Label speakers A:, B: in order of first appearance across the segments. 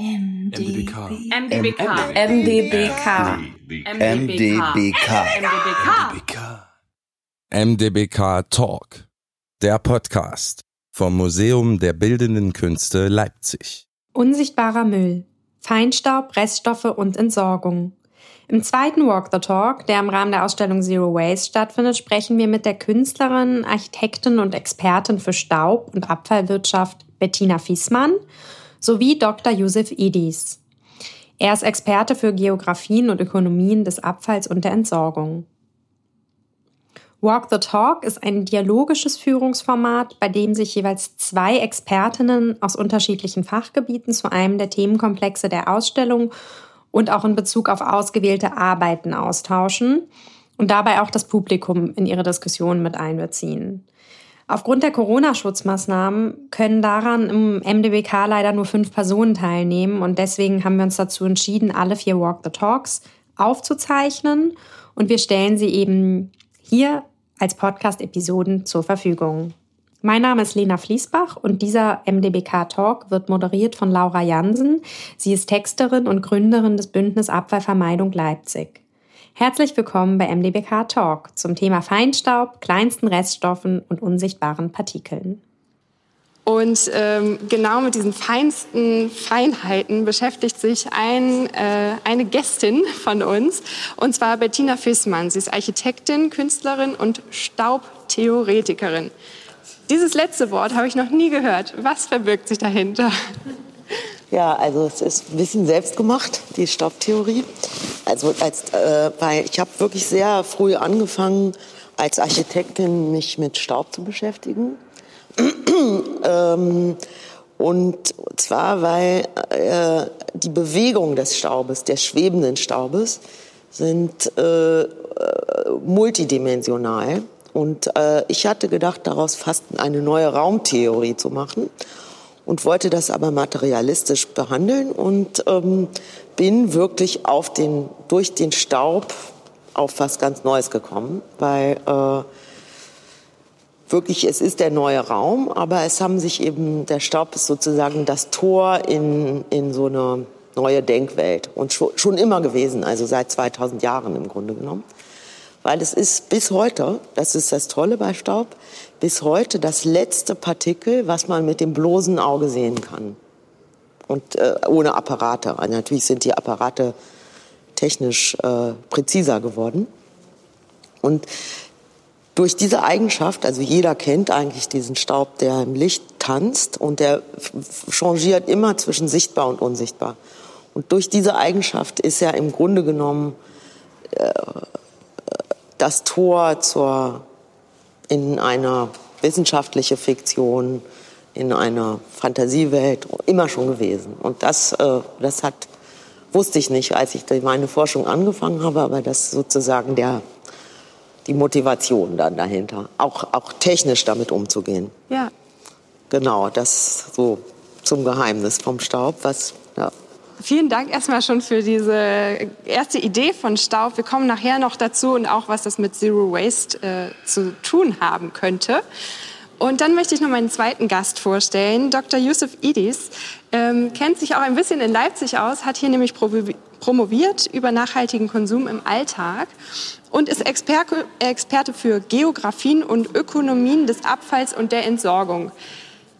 A: MDBK.
B: MDBK.
C: MDBK.
A: MDBK.
B: MDBK.
D: MDBK Talk, der Podcast vom Museum der Bildenden Künste Leipzig.
C: Unsichtbarer Müll, Feinstaub, Reststoffe und Entsorgung. Im zweiten Walk the Talk, der im Rahmen der Ausstellung Zero Waste stattfindet, sprechen wir mit der Künstlerin, Architektin und Expertin für Staub- und Abfallwirtschaft Bettina Fiesmann sowie Dr. Josef Idis. Er ist Experte für Geografien und Ökonomien des Abfalls und der Entsorgung. Walk the Talk ist ein dialogisches Führungsformat, bei dem sich jeweils zwei Expertinnen aus unterschiedlichen Fachgebieten zu einem der Themenkomplexe der Ausstellung und auch in Bezug auf ausgewählte Arbeiten austauschen und dabei auch das Publikum in ihre Diskussionen mit einbeziehen. Aufgrund der Corona-Schutzmaßnahmen können daran im MDBK leider nur fünf Personen teilnehmen und deswegen haben wir uns dazu entschieden, alle vier Walk the Talks aufzuzeichnen und wir stellen sie eben hier als Podcast-Episoden zur Verfügung. Mein Name ist Lena Fließbach und dieser MDBK Talk wird moderiert von Laura Jansen. Sie ist Texterin und Gründerin des Bündnis Abfallvermeidung Leipzig. Herzlich willkommen bei MDBK Talk zum Thema Feinstaub, kleinsten Reststoffen und unsichtbaren Partikeln.
E: Und ähm, genau mit diesen feinsten Feinheiten beschäftigt sich ein, äh, eine Gästin von uns, und zwar Bettina Fissmann. Sie ist Architektin, Künstlerin und Staubtheoretikerin. Dieses letzte Wort habe ich noch nie gehört. Was verbirgt sich dahinter?
F: Ja, also es ist ein bisschen selbst gemacht, die Staubtheorie. Also als, äh, weil ich habe wirklich sehr früh angefangen, als Architektin mich mit Staub zu beschäftigen. ähm, und zwar, weil äh, die Bewegung des Staubes, des schwebenden Staubes, sind äh, multidimensional. Und äh, ich hatte gedacht, daraus fast eine neue Raumtheorie zu machen und wollte das aber materialistisch behandeln und ähm, bin wirklich auf den, durch den Staub auf was ganz Neues gekommen, weil äh, wirklich es ist der neue Raum, aber es haben sich eben, der Staub ist sozusagen das Tor in, in so eine neue Denkwelt und schon, schon immer gewesen, also seit 2000 Jahren im Grunde genommen. Weil es ist bis heute, das ist das Tolle bei Staub, bis heute das letzte Partikel, was man mit dem bloßen Auge sehen kann. Und äh, ohne Apparate. Natürlich sind die Apparate technisch äh, präziser geworden. Und durch diese Eigenschaft, also jeder kennt eigentlich diesen Staub, der im Licht tanzt und der changiert immer zwischen sichtbar und unsichtbar. Und durch diese Eigenschaft ist er im Grunde genommen äh, das Tor zur, in einer wissenschaftliche Fiktion, in einer Fantasiewelt immer schon gewesen. Und das, äh, das hat, wusste ich nicht, als ich meine Forschung angefangen habe, aber das ist sozusagen der, die Motivation dann dahinter, auch, auch technisch damit umzugehen.
E: Ja.
F: Genau, das so zum Geheimnis vom Staub, was
E: Vielen Dank erstmal schon für diese erste Idee von Staub. Wir kommen nachher noch dazu und auch, was das mit Zero Waste äh, zu tun haben könnte. Und dann möchte ich noch meinen zweiten Gast vorstellen. Dr. Yusuf Idis ähm, kennt sich auch ein bisschen in Leipzig aus, hat hier nämlich promoviert über nachhaltigen Konsum im Alltag und ist Experte für Geografien und Ökonomien des Abfalls und der Entsorgung.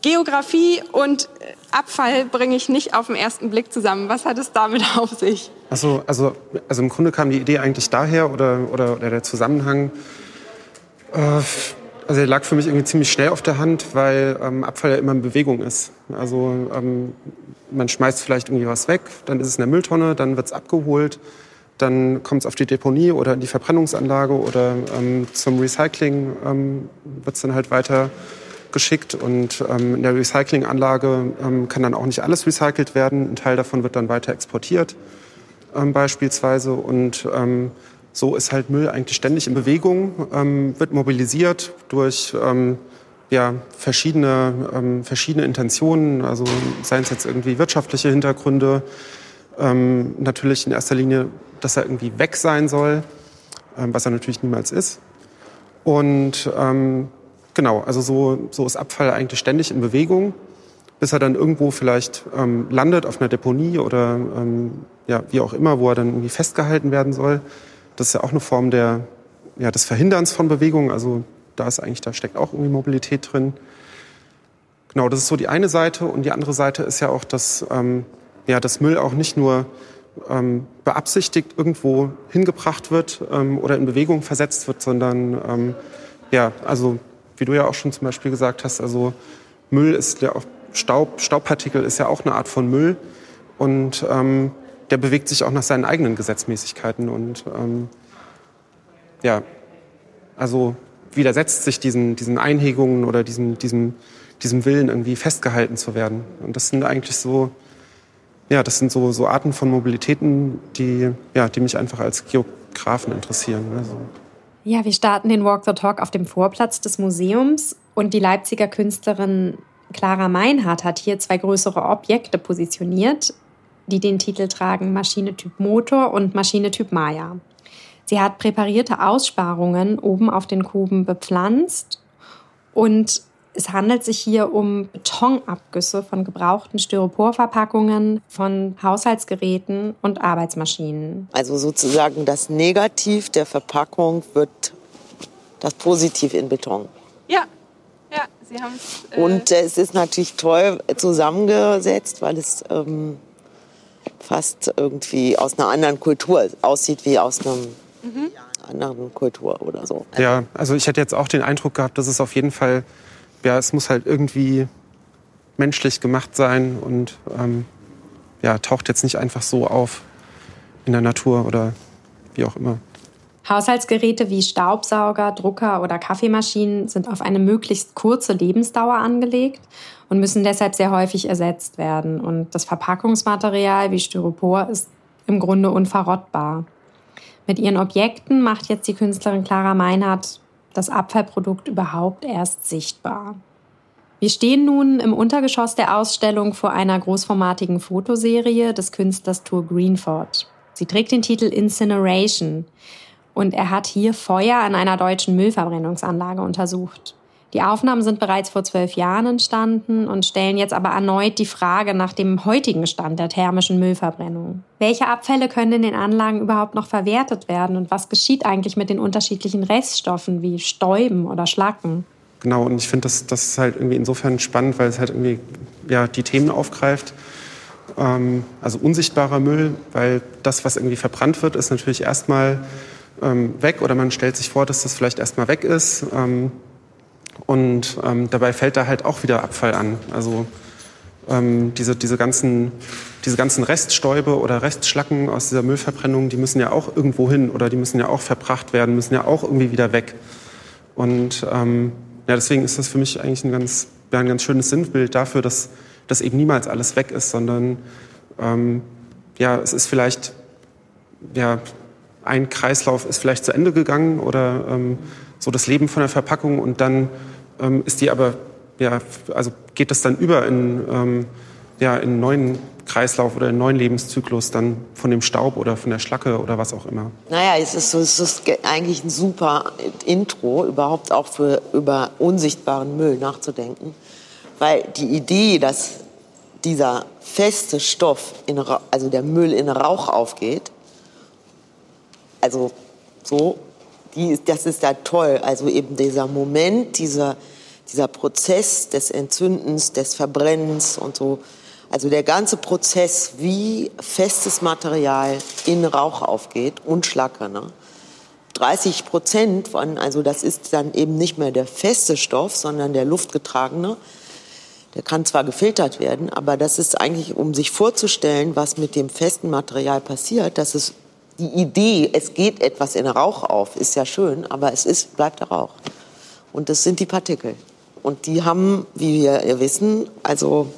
E: Geografie und Abfall bringe ich nicht auf den ersten Blick zusammen. Was hat es damit auf sich?
G: Also, also, also im Grunde kam die Idee eigentlich daher oder, oder, oder der Zusammenhang. Äh, also der lag für mich irgendwie ziemlich schnell auf der Hand, weil ähm, Abfall ja immer in Bewegung ist. Also ähm, man schmeißt vielleicht irgendwie was weg, dann ist es in der Mülltonne, dann wird es abgeholt, dann kommt es auf die Deponie oder in die Verbrennungsanlage oder ähm, zum Recycling ähm, wird es dann halt weiter geschickt und ähm, in der Recyclinganlage ähm, kann dann auch nicht alles recycelt werden. Ein Teil davon wird dann weiter exportiert ähm, beispielsweise und ähm, so ist halt Müll eigentlich ständig in Bewegung, ähm, wird mobilisiert durch ähm, ja, verschiedene, verschiedene Intentionen, also seien es jetzt irgendwie wirtschaftliche Hintergründe, natürlich in erster Linie, dass er irgendwie weg sein soll, was er natürlich niemals ist. Und Genau, also so, so ist Abfall eigentlich ständig in Bewegung. bis er dann irgendwo vielleicht ähm, landet auf einer Deponie oder ähm, ja, wie auch immer, wo er dann irgendwie festgehalten werden soll. Das ist ja auch eine Form der, ja, des Verhinderns von Bewegung. Also da ist eigentlich, da steckt auch irgendwie Mobilität drin. Genau, das ist so die eine Seite. Und die andere Seite ist ja auch, dass, ähm, ja, dass Müll auch nicht nur ähm, beabsichtigt irgendwo hingebracht wird ähm, oder in Bewegung versetzt wird, sondern ähm, ja, also wie du ja auch schon zum Beispiel gesagt hast, also Müll ist ja auch Staub, Staubpartikel ist ja auch eine Art von Müll und ähm, der bewegt sich auch nach seinen eigenen Gesetzmäßigkeiten und ähm, ja, also widersetzt sich diesen, diesen Einhegungen oder diesem, diesem, diesem Willen irgendwie festgehalten zu werden. Und das sind eigentlich so, ja, das sind so, so Arten von Mobilitäten, die, ja, die mich einfach als Geografen interessieren. Also.
C: Ja, wir starten den Walk the Talk auf dem Vorplatz des Museums und die Leipziger Künstlerin Clara Meinhardt hat hier zwei größere Objekte positioniert, die den Titel tragen Maschine Typ Motor und Maschine Typ Maya. Sie hat präparierte Aussparungen oben auf den Kuben bepflanzt und es handelt sich hier um Betonabgüsse von gebrauchten Styroporverpackungen, von Haushaltsgeräten und Arbeitsmaschinen.
F: Also sozusagen das Negativ der Verpackung wird das Positiv in Beton.
E: Ja, ja, Sie haben es.
F: Äh und es ist natürlich toll zusammengesetzt, weil es ähm, fast irgendwie aus einer anderen Kultur aussieht wie aus einer mhm. anderen Kultur oder so.
G: Ja, also ich hätte jetzt auch den Eindruck gehabt, dass es auf jeden Fall, ja, es muss halt irgendwie menschlich gemacht sein und ähm, ja, taucht jetzt nicht einfach so auf in der Natur oder wie auch immer.
C: Haushaltsgeräte wie Staubsauger, Drucker oder Kaffeemaschinen sind auf eine möglichst kurze Lebensdauer angelegt und müssen deshalb sehr häufig ersetzt werden. Und das Verpackungsmaterial wie Styropor ist im Grunde unverrottbar. Mit ihren Objekten macht jetzt die Künstlerin Clara Meinhardt das Abfallprodukt überhaupt erst sichtbar. Wir stehen nun im Untergeschoss der Ausstellung vor einer großformatigen Fotoserie des Künstlers Tour Greenford. Sie trägt den Titel Incineration. Und er hat hier Feuer an einer deutschen Müllverbrennungsanlage untersucht. Die Aufnahmen sind bereits vor zwölf Jahren entstanden und stellen jetzt aber erneut die Frage nach dem heutigen Stand der thermischen Müllverbrennung. Welche Abfälle können in den Anlagen überhaupt noch verwertet werden und was geschieht eigentlich mit den unterschiedlichen Reststoffen wie Stäuben oder Schlacken?
G: Genau, und ich finde das, das ist halt irgendwie insofern spannend, weil es halt irgendwie ja, die Themen aufgreift. Ähm, also unsichtbarer Müll, weil das, was irgendwie verbrannt wird, ist natürlich erstmal ähm, weg oder man stellt sich vor, dass das vielleicht erstmal weg ist. Ähm, und ähm, dabei fällt da halt auch wieder Abfall an. Also ähm, diese, diese, ganzen, diese ganzen Reststäube oder Restschlacken aus dieser Müllverbrennung, die müssen ja auch irgendwo hin oder die müssen ja auch verbracht werden, müssen ja auch irgendwie wieder weg. Und ähm, ja, deswegen ist das für mich eigentlich ein ganz, ja, ein ganz schönes Sinnbild dafür, dass, dass eben niemals alles weg ist, sondern ähm, ja, es ist vielleicht ja, ein Kreislauf ist vielleicht zu Ende gegangen oder ähm, so das Leben von der Verpackung und dann ähm, ist die aber, ja, also geht das dann über in, ähm, ja, in einen neuen Kreislauf oder einen neuen Lebenszyklus dann von dem Staub oder von der Schlacke oder was auch immer.
F: Naja, es ist, so, es ist eigentlich ein super Intro, überhaupt auch für über unsichtbaren Müll nachzudenken, weil die Idee, dass dieser feste Stoff, in, also der Müll in Rauch aufgeht, also so, die, das ist ja toll. Also eben dieser Moment, dieser, dieser Prozess des Entzündens, des Verbrennens und so. Also der ganze Prozess, wie festes Material in Rauch aufgeht und Schlacke. Ne? 30 Prozent von, also das ist dann eben nicht mehr der feste Stoff, sondern der luftgetragene. Der kann zwar gefiltert werden, aber das ist eigentlich, um sich vorzustellen, was mit dem festen Material passiert, dass es die Idee, es geht etwas in Rauch auf, ist ja schön, aber es ist, bleibt der Rauch. Und das sind die Partikel. Und die haben, wie wir wissen, also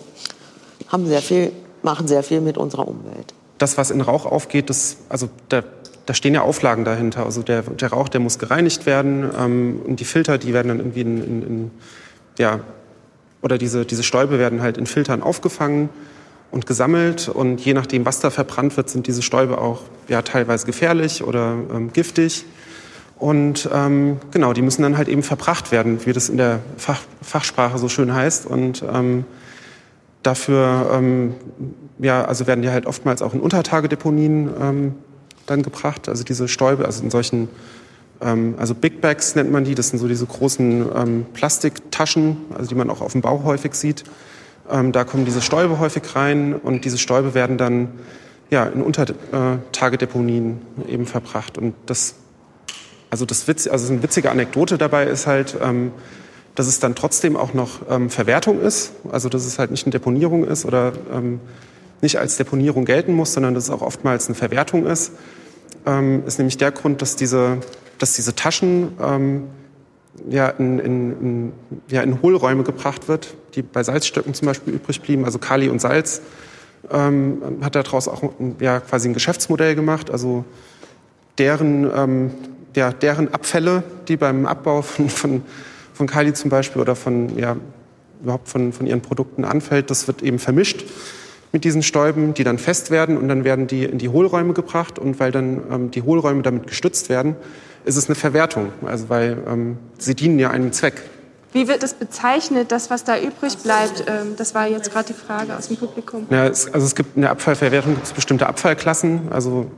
F: haben sehr viel, machen sehr viel mit unserer Umwelt.
G: Das, was in Rauch aufgeht, das, also da, da stehen ja Auflagen dahinter. Also der, der Rauch, der muss gereinigt werden ähm, und die Filter, die werden dann irgendwie in, in, in ja, oder diese, diese Stäube werden halt in Filtern aufgefangen und gesammelt. Und je nachdem, was da verbrannt wird, sind diese Stäube auch ja, teilweise gefährlich oder ähm, giftig. Und ähm, genau, die müssen dann halt eben verbracht werden, wie das in der Fach, Fachsprache so schön heißt. Und ähm, dafür ähm, ja, also werden die halt oftmals auch in Untertagedeponien ähm, dann gebracht. Also diese Stäube, also in solchen, ähm, also Big Bags nennt man die. Das sind so diese großen Plastiktaschen, also die man auch auf dem Bau häufig sieht. Ähm, da kommen diese Stäube häufig rein und diese Stäube werden dann ja, in Untertagedeponien eben verbracht. Und das, also das Witz, also eine witzige Anekdote dabei ist halt, ähm, dass es dann trotzdem auch noch ähm, Verwertung ist, also dass es halt nicht eine Deponierung ist oder ähm, nicht als Deponierung gelten muss, sondern dass es auch oftmals eine Verwertung ist, ähm, ist nämlich der Grund, dass diese, dass diese Taschen ähm, ja, in, in, in, ja, in Hohlräume gebracht wird, die bei Salzstöcken zum Beispiel übrig blieben, also Kali und Salz, ähm, hat daraus auch ja, quasi ein Geschäftsmodell gemacht, also deren, ähm, ja, deren Abfälle, die beim Abbau von, von, von Kali zum Beispiel oder von, ja, überhaupt von, von ihren Produkten anfällt, das wird eben vermischt mit diesen Stäuben, die dann fest werden und dann werden die in die Hohlräume gebracht und weil dann ähm, die Hohlräume damit gestützt werden, ist es eine Verwertung, also weil ähm, sie dienen ja einem Zweck.
E: Wie wird es bezeichnet, das, was da übrig bleibt? Ähm, das war jetzt gerade die Frage aus dem Publikum.
G: Ja, es, also es gibt in der Abfallverwertung gibt es bestimmte Abfallklassen, also,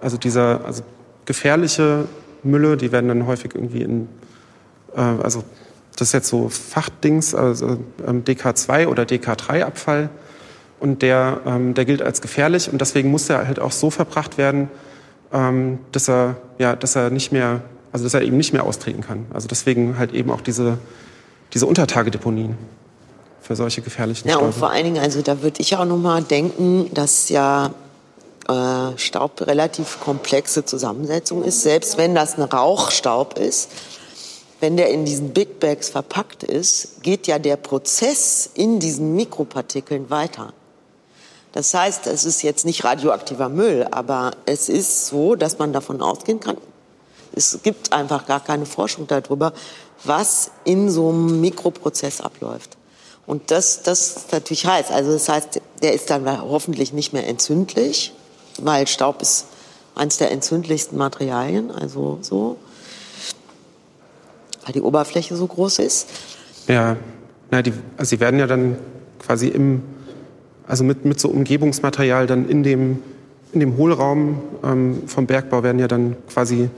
G: also dieser also gefährliche Mülle, die werden dann häufig irgendwie in, äh, also das ist jetzt so Fachdings, also ähm, DK2 oder DK3 Abfall und der, ähm, der gilt als gefährlich und deswegen muss er halt auch so verbracht werden, ähm, dass er ja, dass er nicht mehr, also dass er eben nicht mehr austreten kann. Also deswegen halt eben auch diese diese Untertagedeponien für solche gefährlichen
F: Ja
G: Stäube.
F: und vor allen Dingen, also da würde ich auch noch mal denken, dass ja äh, Staub relativ komplexe Zusammensetzung ist, selbst wenn das ein Rauchstaub ist. Wenn der in diesen Big Bags verpackt ist, geht ja der Prozess in diesen Mikropartikeln weiter. Das heißt, es ist jetzt nicht radioaktiver Müll, aber es ist so, dass man davon ausgehen kann, es gibt einfach gar keine Forschung darüber, was in so einem Mikroprozess abläuft. Und das, das ist natürlich heiß. Also das heißt, der ist dann hoffentlich nicht mehr entzündlich, weil Staub ist eines der entzündlichsten Materialien, also so, weil die Oberfläche so groß ist.
G: Ja, na, die, also sie werden ja dann quasi im also mit, mit so Umgebungsmaterial dann in dem, in dem Hohlraum ähm, vom Bergbau werden ja dann quasi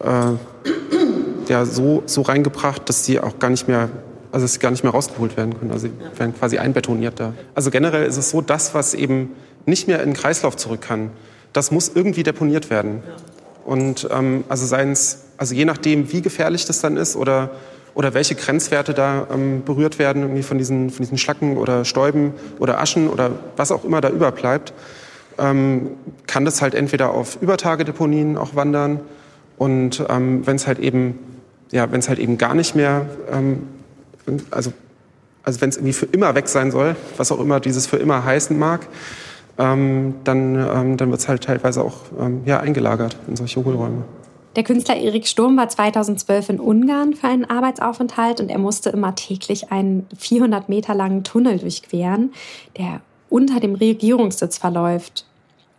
G: äh, ja, so, so reingebracht, dass sie auch gar nicht mehr, also dass sie gar nicht mehr rausgeholt werden können. Also sie werden quasi einbetoniert da. Also generell ist es so, das, was eben nicht mehr in den Kreislauf zurück kann, das muss irgendwie deponiert werden. Und ähm, also seins, also je nachdem, wie gefährlich das dann ist oder oder welche Grenzwerte da ähm, berührt werden irgendwie von diesen, von diesen Schlacken oder Stäuben oder Aschen oder was auch immer da überbleibt, ähm, kann das halt entweder auf Übertagedeponien auch wandern und ähm, wenn es halt eben ja, wenn es halt eben gar nicht mehr, ähm, also, also wenn es irgendwie für immer weg sein soll, was auch immer dieses für immer heißen mag, ähm, dann, ähm, dann wird es halt teilweise auch ja, eingelagert in solche Hohlräume.
C: Der Künstler Erik Sturm war 2012 in Ungarn für einen Arbeitsaufenthalt und er musste immer täglich einen 400 Meter langen Tunnel durchqueren, der unter dem Regierungssitz verläuft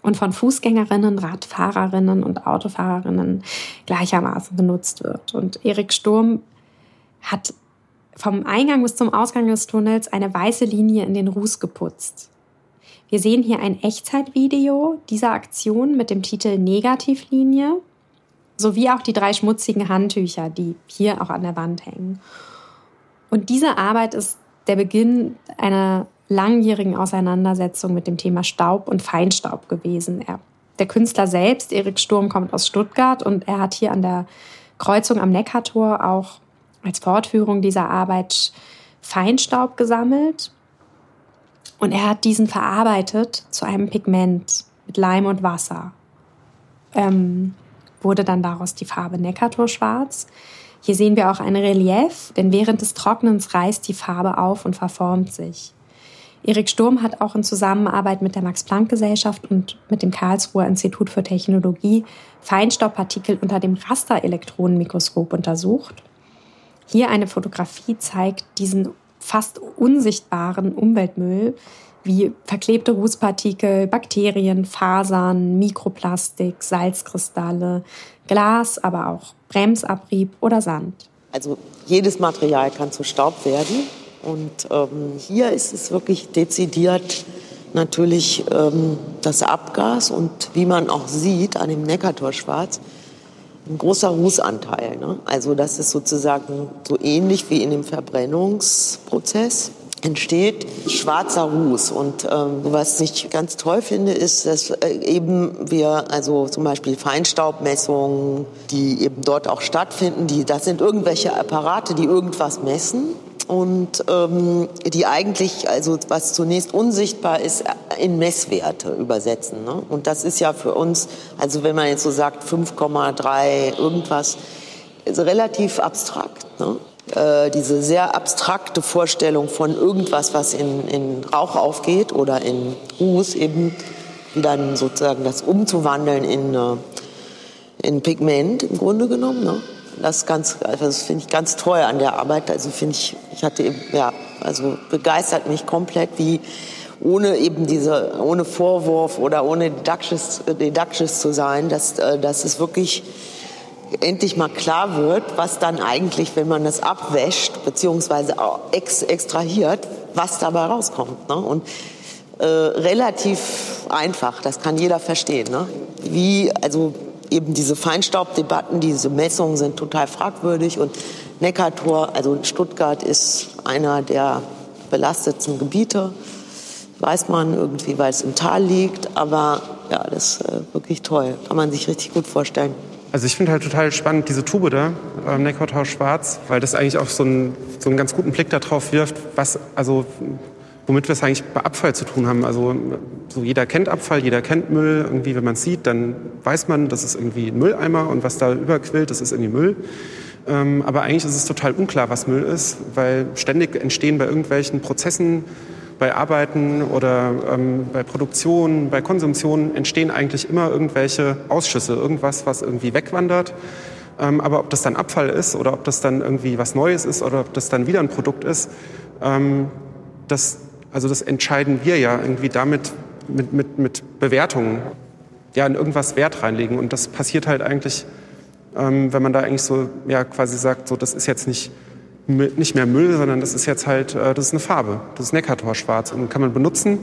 C: und von Fußgängerinnen, Radfahrerinnen und Autofahrerinnen gleichermaßen benutzt wird. Und Erik Sturm hat vom Eingang bis zum Ausgang des Tunnels eine weiße Linie in den Ruß geputzt. Wir sehen hier ein Echtzeitvideo dieser Aktion mit dem Titel Negativlinie sowie auch die drei schmutzigen Handtücher, die hier auch an der Wand hängen. Und diese Arbeit ist der Beginn einer langjährigen Auseinandersetzung mit dem Thema Staub und Feinstaub gewesen. Er, der Künstler selbst, Erik Sturm, kommt aus Stuttgart und er hat hier an der Kreuzung am Neckartor auch als Fortführung dieser Arbeit Feinstaub gesammelt. Und er hat diesen verarbeitet zu einem Pigment mit Leim und Wasser. Ähm, wurde dann daraus die Farbe Neckartorschwarz. Hier sehen wir auch ein Relief, denn während des Trocknens reißt die Farbe auf und verformt sich. Erik Sturm hat auch in Zusammenarbeit mit der Max-Planck-Gesellschaft und mit dem Karlsruher Institut für Technologie Feinstaubpartikel unter dem Rasterelektronenmikroskop untersucht. Hier eine Fotografie zeigt diesen fast unsichtbaren Umweltmüll, wie verklebte Rußpartikel, Bakterien, Fasern, Mikroplastik, Salzkristalle, Glas, aber auch Bremsabrieb oder Sand.
F: Also jedes Material kann zu Staub werden Und ähm, hier ist es wirklich dezidiert natürlich ähm, das Abgas und wie man auch sieht an dem Neckartor-Schwarz, ein großer Rußanteil. Ne? Also das ist sozusagen so ähnlich wie in dem Verbrennungsprozess entsteht schwarzer Ruß. Und ähm, was ich ganz toll finde, ist, dass äh, eben wir, also zum Beispiel Feinstaubmessungen, die eben dort auch stattfinden, die, das sind irgendwelche Apparate, die irgendwas messen und ähm, die eigentlich, also was zunächst unsichtbar ist, in Messwerte übersetzen. Ne? Und das ist ja für uns, also wenn man jetzt so sagt 5,3 irgendwas, relativ abstrakt. Ne? Äh, diese sehr abstrakte Vorstellung von irgendwas, was in, in Rauch aufgeht oder in Ruß eben, dann sozusagen das umzuwandeln in, äh, in Pigment im Grunde genommen. Ne? Das also das finde ich ganz toll an der Arbeit. Also finde ich, ich hatte eben, ja, also begeistert mich komplett, wie ohne eben diese, ohne Vorwurf oder ohne didaktisch, didaktisch zu sein, dass, äh, dass es wirklich endlich mal klar wird, was dann eigentlich, wenn man das abwäscht beziehungsweise ex extrahiert, was dabei rauskommt. Ne? Und äh, relativ einfach, das kann jeder verstehen. Ne? Wie, also eben diese Feinstaubdebatten, diese Messungen sind total fragwürdig und Neckartor, also Stuttgart ist einer der belastetsten Gebiete, weiß man irgendwie, weil es im Tal liegt, aber ja, das ist äh, wirklich toll, kann man sich richtig gut vorstellen.
G: Also ich finde halt total spannend diese Tube da, ähm, Neckartor Schwarz, weil das eigentlich auch so einen, so einen ganz guten Blick darauf wirft, was, also womit wir es eigentlich bei Abfall zu tun haben. Also so jeder kennt Abfall, jeder kennt Müll. Irgendwie, wenn man es sieht, dann weiß man, das ist irgendwie ein Mülleimer und was da überquillt, das ist irgendwie Müll. Ähm, aber eigentlich ist es total unklar, was Müll ist, weil ständig entstehen bei irgendwelchen Prozessen, bei Arbeiten oder ähm, bei Produktion, bei Konsumtion entstehen eigentlich immer irgendwelche Ausschüsse, irgendwas, was irgendwie wegwandert. Ähm, aber ob das dann Abfall ist oder ob das dann irgendwie was Neues ist oder ob das dann wieder ein Produkt ist, ähm, das also das entscheiden wir ja irgendwie damit mit, mit, mit Bewertungen, ja, in irgendwas Wert reinlegen. Und das passiert halt eigentlich, ähm, wenn man da eigentlich so, ja, quasi sagt, so, das ist jetzt nicht, nicht mehr Müll, sondern das ist jetzt halt, äh, das ist eine Farbe, das ist Neckartor-Schwarz und kann man benutzen.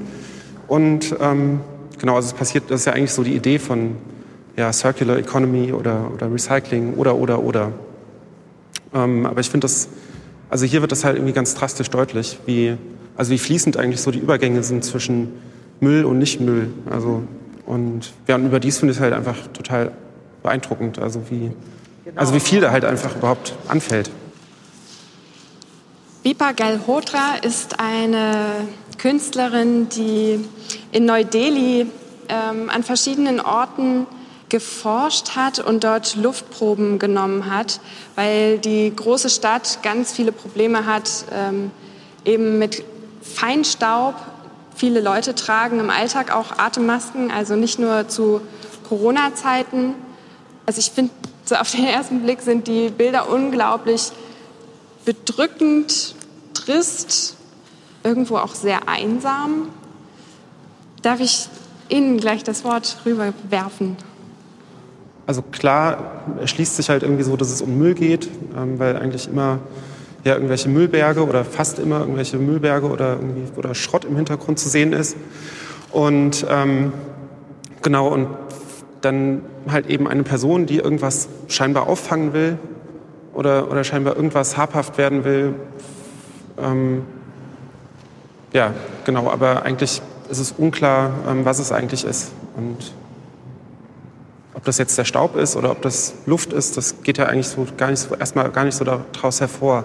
G: Und ähm, genau, also es passiert, das ist ja eigentlich so die Idee von ja, Circular Economy oder, oder Recycling oder, oder, oder. Ähm, aber ich finde das, also hier wird das halt irgendwie ganz drastisch deutlich, wie also wie fließend eigentlich so die Übergänge sind zwischen Müll und Nicht-Müll. Also, und ja, und überdies finde ich es halt einfach total beeindruckend, also wie, also wie viel da halt einfach überhaupt anfällt.
E: Bipa Galhotra ist eine Künstlerin, die in Neu-Delhi ähm, an verschiedenen Orten geforscht hat und dort Luftproben genommen hat, weil die große Stadt ganz viele Probleme hat, ähm, eben mit Feinstaub. Viele Leute tragen im Alltag auch Atemmasken, also nicht nur zu Corona-Zeiten. Also ich finde, so auf den ersten Blick sind die Bilder unglaublich bedrückend, trist, irgendwo auch sehr einsam. Darf ich Ihnen gleich das Wort rüberwerfen?
G: Also klar erschließt sich halt irgendwie so, dass es um Müll geht, ähm, weil eigentlich immer ja, irgendwelche Müllberge oder fast immer irgendwelche Müllberge oder, irgendwie, oder Schrott im Hintergrund zu sehen ist. Und ähm, genau, und dann halt eben eine Person, die irgendwas scheinbar auffangen will oder, oder scheinbar irgendwas habhaft werden will. Ähm, ja, genau, aber eigentlich ist es unklar, ähm, was es eigentlich ist. Und ob das jetzt der Staub ist oder ob das Luft ist, das geht ja eigentlich so gar nicht so, erstmal gar nicht so daraus hervor.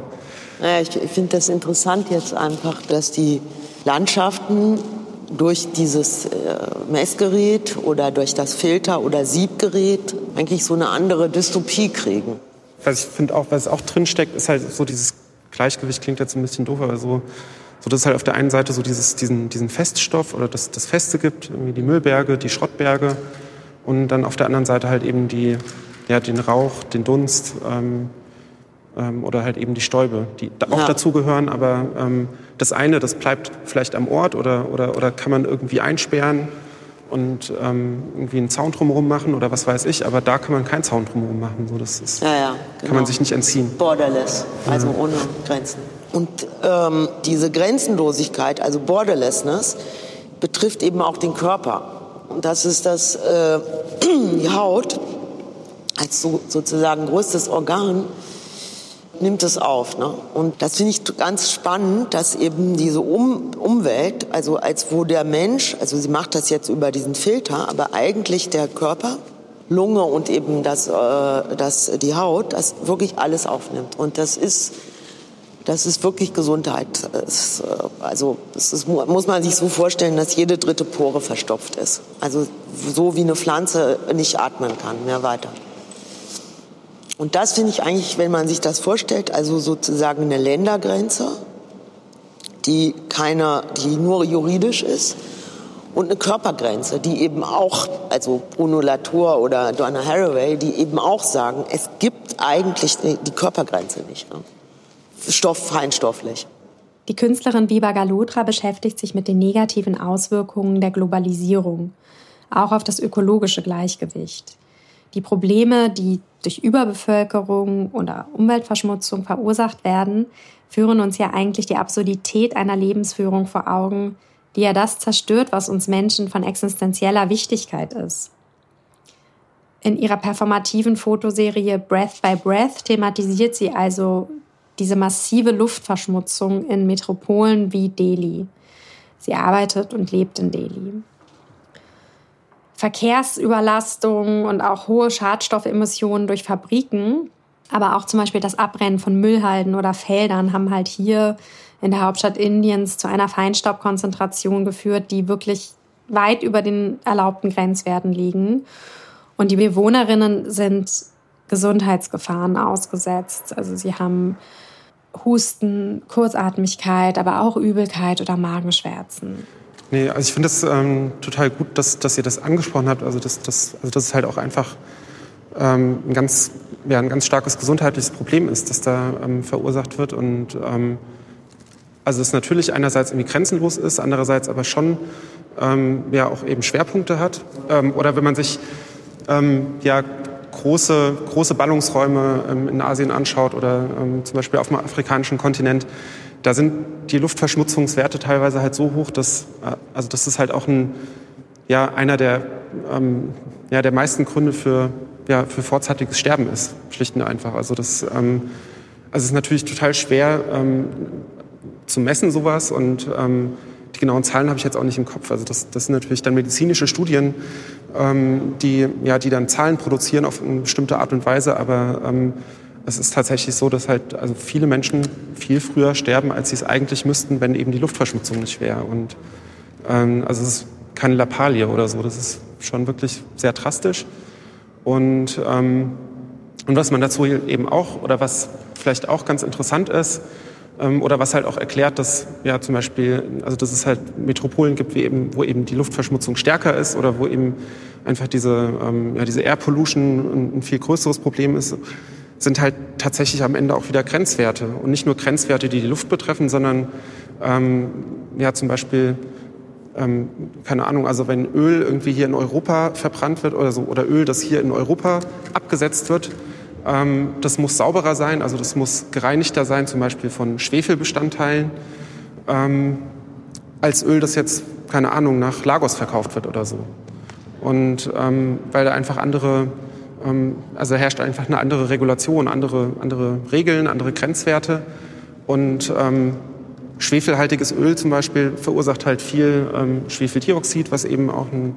F: Naja, ich finde das interessant jetzt einfach, dass die Landschaften durch dieses äh, Messgerät oder durch das Filter- oder Siebgerät eigentlich so eine andere Dystopie kriegen.
G: Was ich finde auch, was auch drinsteckt, ist halt so dieses Gleichgewicht, klingt jetzt ein bisschen doof, aber so, so dass es halt auf der einen Seite so dieses, diesen, diesen Feststoff oder das, das Feste gibt, irgendwie die Müllberge, die Schrottberge und dann auf der anderen Seite halt eben die, ja, den Rauch, den Dunst, ähm, ähm, oder halt eben die Stäube, die auch ja. dazugehören. Aber ähm, das eine, das bleibt vielleicht am Ort oder, oder, oder kann man irgendwie einsperren und ähm, irgendwie einen Zaun drumherum machen oder was weiß ich. Aber da kann man keinen Zaun drumherum machen. So, das ist,
F: ja, ja,
G: genau. kann man genau. sich nicht entziehen.
F: Borderless, also ja. ohne Grenzen. Und ähm, diese Grenzenlosigkeit, also Borderlessness, betrifft eben auch den Körper. Und das ist das, äh, die Haut als so, sozusagen größtes Organ nimmt es auf. Ne? Und das finde ich ganz spannend, dass eben diese um Umwelt, also als wo der Mensch, also sie macht das jetzt über diesen Filter, aber eigentlich der Körper, Lunge und eben das, äh, das, die Haut, das wirklich alles aufnimmt. Und das ist das ist wirklich Gesundheit. Es, äh, also es ist, muss man sich so vorstellen, dass jede dritte Pore verstopft ist. Also so wie eine Pflanze nicht atmen kann, mehr weiter. Und das finde ich eigentlich, wenn man sich das vorstellt, also sozusagen eine Ländergrenze, die keine, die nur juridisch ist, und eine Körpergrenze, die eben auch, also Bruno Latour oder Donna Haraway, die eben auch sagen, es gibt eigentlich die Körpergrenze nicht. Ne? Stoff, feinstofflich.
C: Die Künstlerin Biba Galotra beschäftigt sich mit den negativen Auswirkungen der Globalisierung, auch auf das ökologische Gleichgewicht. Die Probleme, die durch Überbevölkerung oder Umweltverschmutzung verursacht werden, führen uns ja eigentlich die Absurdität einer Lebensführung vor Augen, die ja das zerstört, was uns Menschen von existenzieller Wichtigkeit ist. In ihrer performativen Fotoserie Breath by Breath thematisiert sie also diese massive Luftverschmutzung in Metropolen wie Delhi. Sie arbeitet und lebt in Delhi. Verkehrsüberlastung und auch hohe Schadstoffemissionen durch Fabriken, aber auch zum Beispiel das Abbrennen von Müllhalden oder Feldern haben halt hier in der Hauptstadt Indiens zu einer Feinstaubkonzentration geführt, die wirklich weit über den erlaubten Grenzwerten liegen. Und die Bewohnerinnen sind Gesundheitsgefahren ausgesetzt. Also sie haben Husten, Kurzatmigkeit, aber auch Übelkeit oder Magenschmerzen.
G: Nee, also ich finde es ähm, total gut, dass, dass ihr das angesprochen habt. Also, dass, dass, also dass es halt auch einfach ähm, ein, ganz, ja, ein ganz starkes gesundheitliches Problem ist, das da ähm, verursacht wird. Und ähm, also es natürlich einerseits irgendwie grenzenlos ist, andererseits aber schon ähm, ja auch eben Schwerpunkte hat. Ähm, oder wenn man sich ja große, große Ballungsräume in Asien anschaut oder zum Beispiel auf dem afrikanischen Kontinent, da sind die Luftverschmutzungswerte teilweise halt so hoch, dass, äh, also das ist halt auch ein, ja, einer der, ähm, ja, der meisten Gründe für, ja, für vorzeitiges Sterben ist, schlicht und einfach. Also das ähm, also es ist natürlich total schwer ähm, zu messen, sowas. Und ähm, die genauen Zahlen habe ich jetzt auch nicht im Kopf. Also das, das sind natürlich dann medizinische Studien, ähm, die, ja, die dann Zahlen produzieren auf eine bestimmte Art und Weise. Aber ähm, es ist tatsächlich so, dass halt also viele Menschen viel früher sterben, als sie es eigentlich müssten, wenn eben die Luftverschmutzung nicht wäre. Und ähm, also es ist keine Lappalie oder so. Das ist schon wirklich sehr drastisch. Und, ähm, und was man dazu eben auch, oder was vielleicht auch ganz interessant ist, ähm, oder was halt auch erklärt, dass ja zum Beispiel, also dass es halt Metropolen gibt, wie eben, wo eben die Luftverschmutzung stärker ist oder wo eben einfach diese, ähm, ja, diese Air Pollution ein, viel größeres Problem ist, sind halt tatsächlich am Ende auch wieder Grenzwerte. Und nicht nur Grenzwerte, die die Luft betreffen, sondern ähm, ja zum Beispiel ähm, keine Ahnung, also wenn Öl irgendwie hier in Europa verbrannt wird oder so, oder Öl, das hier in Europa abgesetzt wird, ähm, das muss sauberer sein, also das muss gereinigter sein, zum Beispiel von Schwefelbestandteilen, ähm, als Öl, das jetzt, keine Ahnung, nach Lagos verkauft wird oder so. Und ähm, weil da einfach andere, also herrscht einfach eine andere Regulation, andere, andere Regeln, andere Grenzwerte. Und ähm, schwefelhaltiges Öl zum Beispiel verursacht halt viel ähm, Schwefeldioxid, was eben auch ein,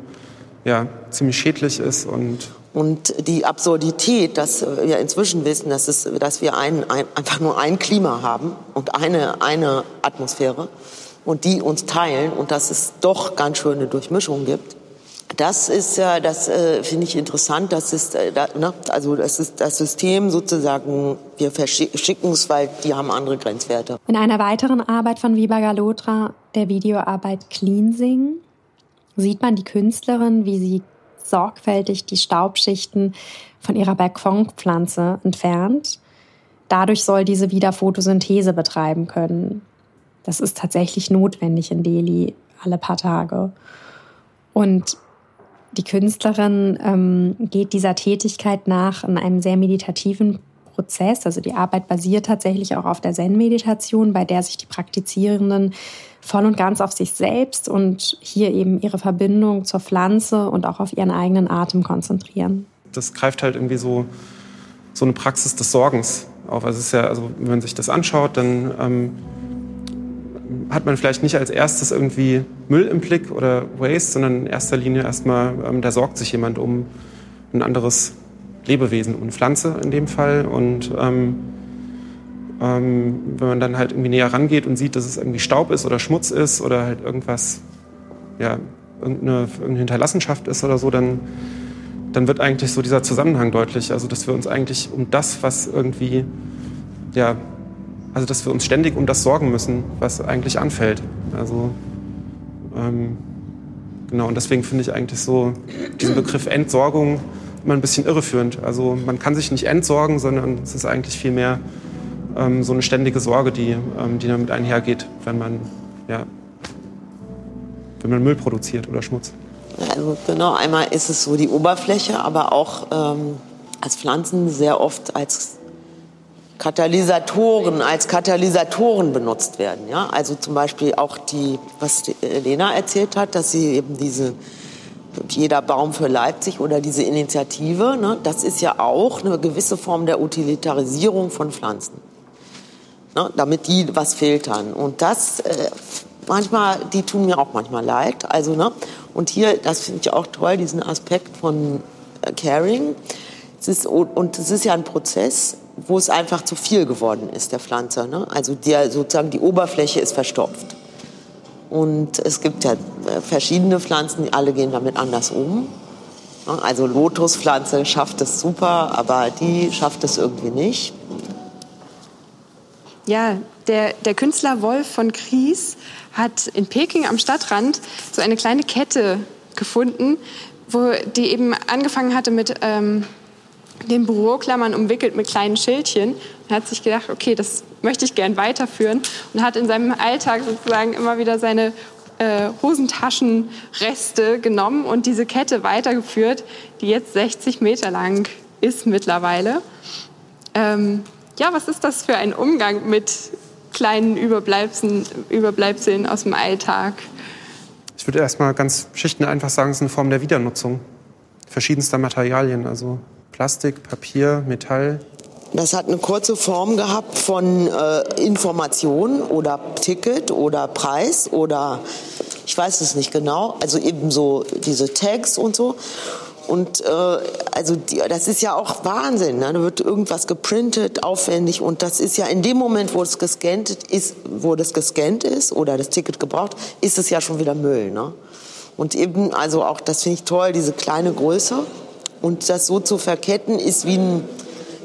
G: ja, ziemlich schädlich ist und
F: und die Absurdität, dass wir inzwischen wissen, dass, es, dass wir ein, ein, einfach nur ein Klima haben und eine, eine Atmosphäre und die uns teilen und dass es doch ganz schöne Durchmischungen gibt. Das ist ja, das äh, finde ich interessant. Das ist, äh, da, ne? also das ist das System sozusagen. Wir verschicken es, weil die haben andere Grenzwerte.
C: In einer weiteren Arbeit von Viva Galotra, der Videoarbeit Cleansing, sieht man die Künstlerin, wie sie sorgfältig die Staubschichten von ihrer Balkonpflanze entfernt. Dadurch soll diese wieder Photosynthese betreiben können. Das ist tatsächlich notwendig in Delhi alle paar Tage. Und die Künstlerin ähm, geht dieser Tätigkeit nach in einem sehr meditativen Prozess. Also die Arbeit basiert tatsächlich auch auf der Zen-Meditation, bei der sich die Praktizierenden voll und ganz auf sich selbst und hier eben ihre Verbindung zur Pflanze und auch auf ihren eigenen Atem konzentrieren.
G: Das greift halt irgendwie so, so eine Praxis des Sorgens auf. Also, es ist ja, also wenn man sich das anschaut, dann ähm, hat man vielleicht nicht als erstes irgendwie Müll im Blick oder Waste, sondern in erster Linie erstmal, ähm, da sorgt sich jemand um ein anderes Lebewesen, um eine Pflanze in dem Fall. Und ähm, ähm, wenn man dann halt irgendwie näher rangeht und sieht, dass es irgendwie Staub ist oder Schmutz ist oder halt irgendwas, ja, irgendeine, irgendeine Hinterlassenschaft ist oder so, dann, dann wird eigentlich so dieser Zusammenhang deutlich. Also, dass wir uns eigentlich um das, was irgendwie, ja, also, dass wir uns ständig um das sorgen müssen, was eigentlich anfällt. Also, ähm, genau, und deswegen finde ich eigentlich so diesen Begriff Entsorgung immer ein bisschen irreführend. Also, man kann sich nicht entsorgen, sondern es ist eigentlich viel mehr ähm, so eine ständige Sorge, die, ähm, die damit einhergeht, wenn man, ja, wenn man Müll produziert oder Schmutz.
F: Also genau, einmal ist es so die Oberfläche, aber auch ähm, als Pflanzen sehr oft als Katalysatoren, als Katalysatoren benutzt werden. Ja? Also zum Beispiel auch die, was Lena erzählt hat, dass sie eben diese jeder Baum für Leipzig oder diese Initiative, ne, das ist ja auch eine gewisse Form der Utilitarisierung von Pflanzen ne, damit die was filtern. Und das äh, manchmal, die tun mir auch manchmal leid. Also, ne, und hier, das finde ich auch toll, diesen Aspekt von äh, Caring. Es ist, und es ist ja ein Prozess, wo es einfach zu viel geworden ist, der Pflanze. Ne? Also der, sozusagen die Oberfläche ist verstopft. Und es gibt ja äh, verschiedene Pflanzen, die alle gehen damit anders um. Ne? Also Lotuspflanze schafft es super, aber die schafft es irgendwie nicht.
E: Ja, der, der Künstler Wolf von Kries hat in Peking am Stadtrand so eine kleine Kette gefunden, wo die eben angefangen hatte mit ähm, den Büroklammern umwickelt mit kleinen Schildchen und hat sich gedacht, okay, das möchte ich gern weiterführen und hat in seinem Alltag sozusagen immer wieder seine äh, Hosentaschenreste genommen und diese Kette weitergeführt, die jetzt 60 Meter lang ist mittlerweile. Ähm, ja, was ist das für ein Umgang mit kleinen Überbleibseln, Überbleibseln aus dem Alltag?
G: Ich würde erstmal ganz schlicht und einfach sagen, es ist eine Form der Wiedernutzung verschiedenster Materialien, also Plastik, Papier, Metall.
F: Das hat eine kurze Form gehabt von äh, Information oder Ticket oder Preis oder ich weiß es nicht genau, also eben so diese Tags und so. Und äh, also die, das ist ja auch Wahnsinn. Ne? Da wird irgendwas geprintet, aufwendig. Und das ist ja in dem Moment, wo es gescannt ist, wo das gescannt ist oder das Ticket gebraucht, ist es ja schon wieder Müll. Ne? Und eben, also auch, das finde ich toll, diese kleine Größe. Und das so zu verketten ist wie ein,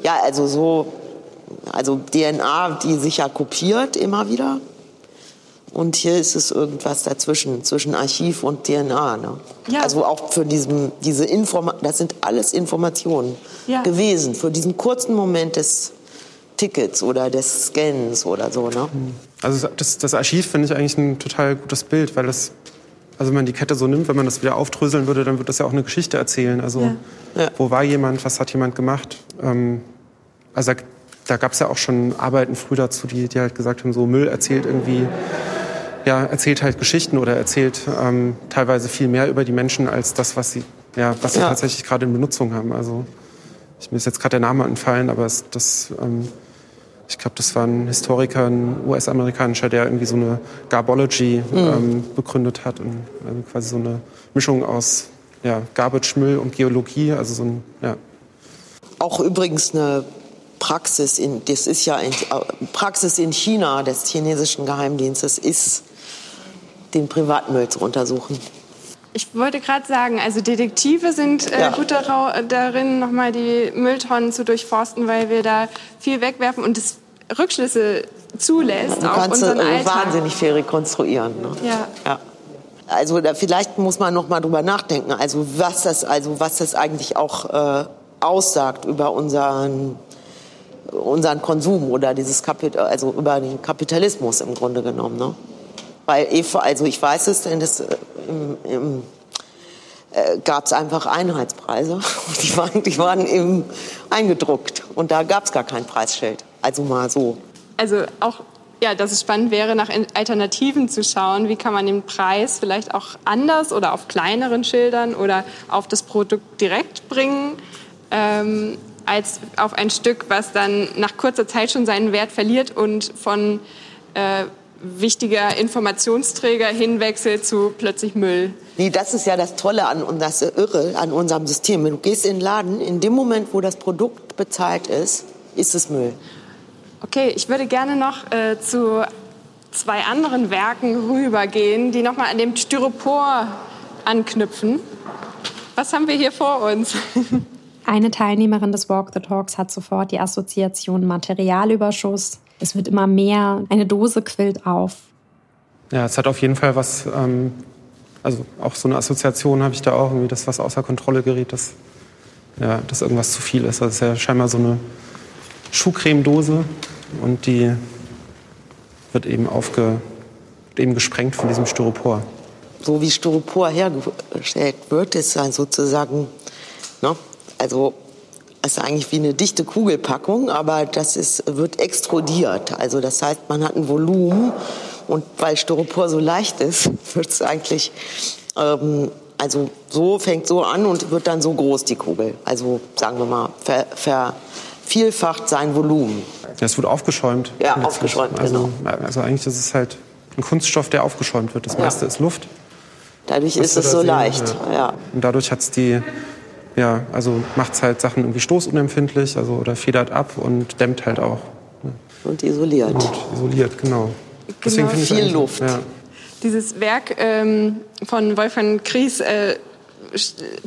F: ja, also so, also DNA, die sich ja kopiert immer wieder. Und hier ist es irgendwas dazwischen, zwischen Archiv und DNA. Ne? Ja. Also auch für diesen, diese Informa das sind alles Informationen ja. gewesen für diesen kurzen Moment des Tickets oder des Scans oder so. Ne?
G: Also das, das Archiv finde ich eigentlich ein total gutes Bild, weil das, also wenn man die Kette so nimmt, wenn man das wieder aufdröseln würde, dann wird das ja auch eine Geschichte erzählen. Also ja. wo war jemand, was hat jemand gemacht? Ähm, also da, da gab es ja auch schon Arbeiten früh dazu, die, die halt gesagt haben, so Müll erzählt irgendwie ja, erzählt halt Geschichten oder erzählt ähm, teilweise viel mehr über die Menschen als das, was sie, ja, was sie ja. tatsächlich gerade in Benutzung haben. Also ich, mir ist jetzt gerade der Name entfallen, aber es, das, ähm, ich glaube, das war ein Historiker, ein US-amerikanischer, der irgendwie so eine Garbology mhm. ähm, begründet hat und also quasi so eine Mischung aus ja, Garbage, Müll und Geologie, also so ein, ja.
F: Auch übrigens eine Praxis in, das ist ja in, Praxis in China des chinesischen Geheimdienstes ist den Privatmüll zu untersuchen.
E: Ich wollte gerade sagen, also Detektive sind äh, ja. gut darin, nochmal die Mülltonnen zu durchforsten, weil wir da viel wegwerfen und es Rückschlüsse zulässt
F: du auf unseren Alltag. wahnsinnig viel rekonstruieren. Ne?
E: Ja.
F: ja. Also da, vielleicht muss man noch mal drüber nachdenken, also was das, also was das eigentlich auch äh, aussagt über unseren unseren Konsum oder dieses Kapital, also über den Kapitalismus im Grunde genommen. Ne? Weil Eva, also ich weiß es, denn das äh, äh, gab es einfach Einheitspreise. Die waren, die waren eben eingedruckt und da gab es gar kein Preisschild. Also mal so.
E: Also auch, ja, dass es spannend wäre, nach Alternativen zu schauen. Wie kann man den Preis vielleicht auch anders oder auf kleineren Schildern oder auf das Produkt direkt bringen, ähm, als auf ein Stück, was dann nach kurzer Zeit schon seinen Wert verliert und von äh, wichtiger Informationsträger hinwechselt zu plötzlich Müll.
F: Nee, das ist ja das Tolle an und das Irre an unserem System. Wenn du gehst in den Laden, in dem Moment, wo das Produkt bezahlt ist, ist es Müll.
E: Okay, ich würde gerne noch äh, zu zwei anderen Werken rübergehen, die nochmal an dem Styropor anknüpfen. Was haben wir hier vor uns?
C: Eine Teilnehmerin des Walk the Talks hat sofort die Assoziation Materialüberschuss es wird immer mehr, eine Dose quillt auf.
G: Ja, es hat auf jeden Fall was, ähm, also auch so eine Assoziation habe ich da auch, irgendwie, dass was außer Kontrolle gerät, dass, ja, dass irgendwas zu viel ist. Das ist ja scheinbar so eine Schuhcremedose und die wird eben, aufge, eben gesprengt von diesem Styropor.
F: So wie Styropor hergestellt wird, ist dann sozusagen, ne, also ist eigentlich wie eine dichte Kugelpackung, aber das ist, wird extrudiert. Also das heißt, man hat ein Volumen und weil Styropor so leicht ist, wird es eigentlich, ähm, also so fängt so an und wird dann so groß die Kugel. Also sagen wir mal, vervielfacht sein Volumen.
G: Es wird aufgeschäumt.
F: Ja, aufgeschäumt, also,
G: genau. Also eigentlich ist es halt ein Kunststoff, der aufgeschäumt wird. Das meiste ja. ist Luft.
F: Dadurch ist es so sehen, leicht. Ja. ja.
G: Und dadurch hat es die ja, also macht halt Sachen irgendwie stoßunempfindlich, also oder federt ab und dämmt halt auch.
F: Ne? Und isoliert. Und
G: isoliert, genau.
F: genau. Deswegen viel Luft. Ja.
E: Dieses Werk ähm, von Wolfgang Kries äh,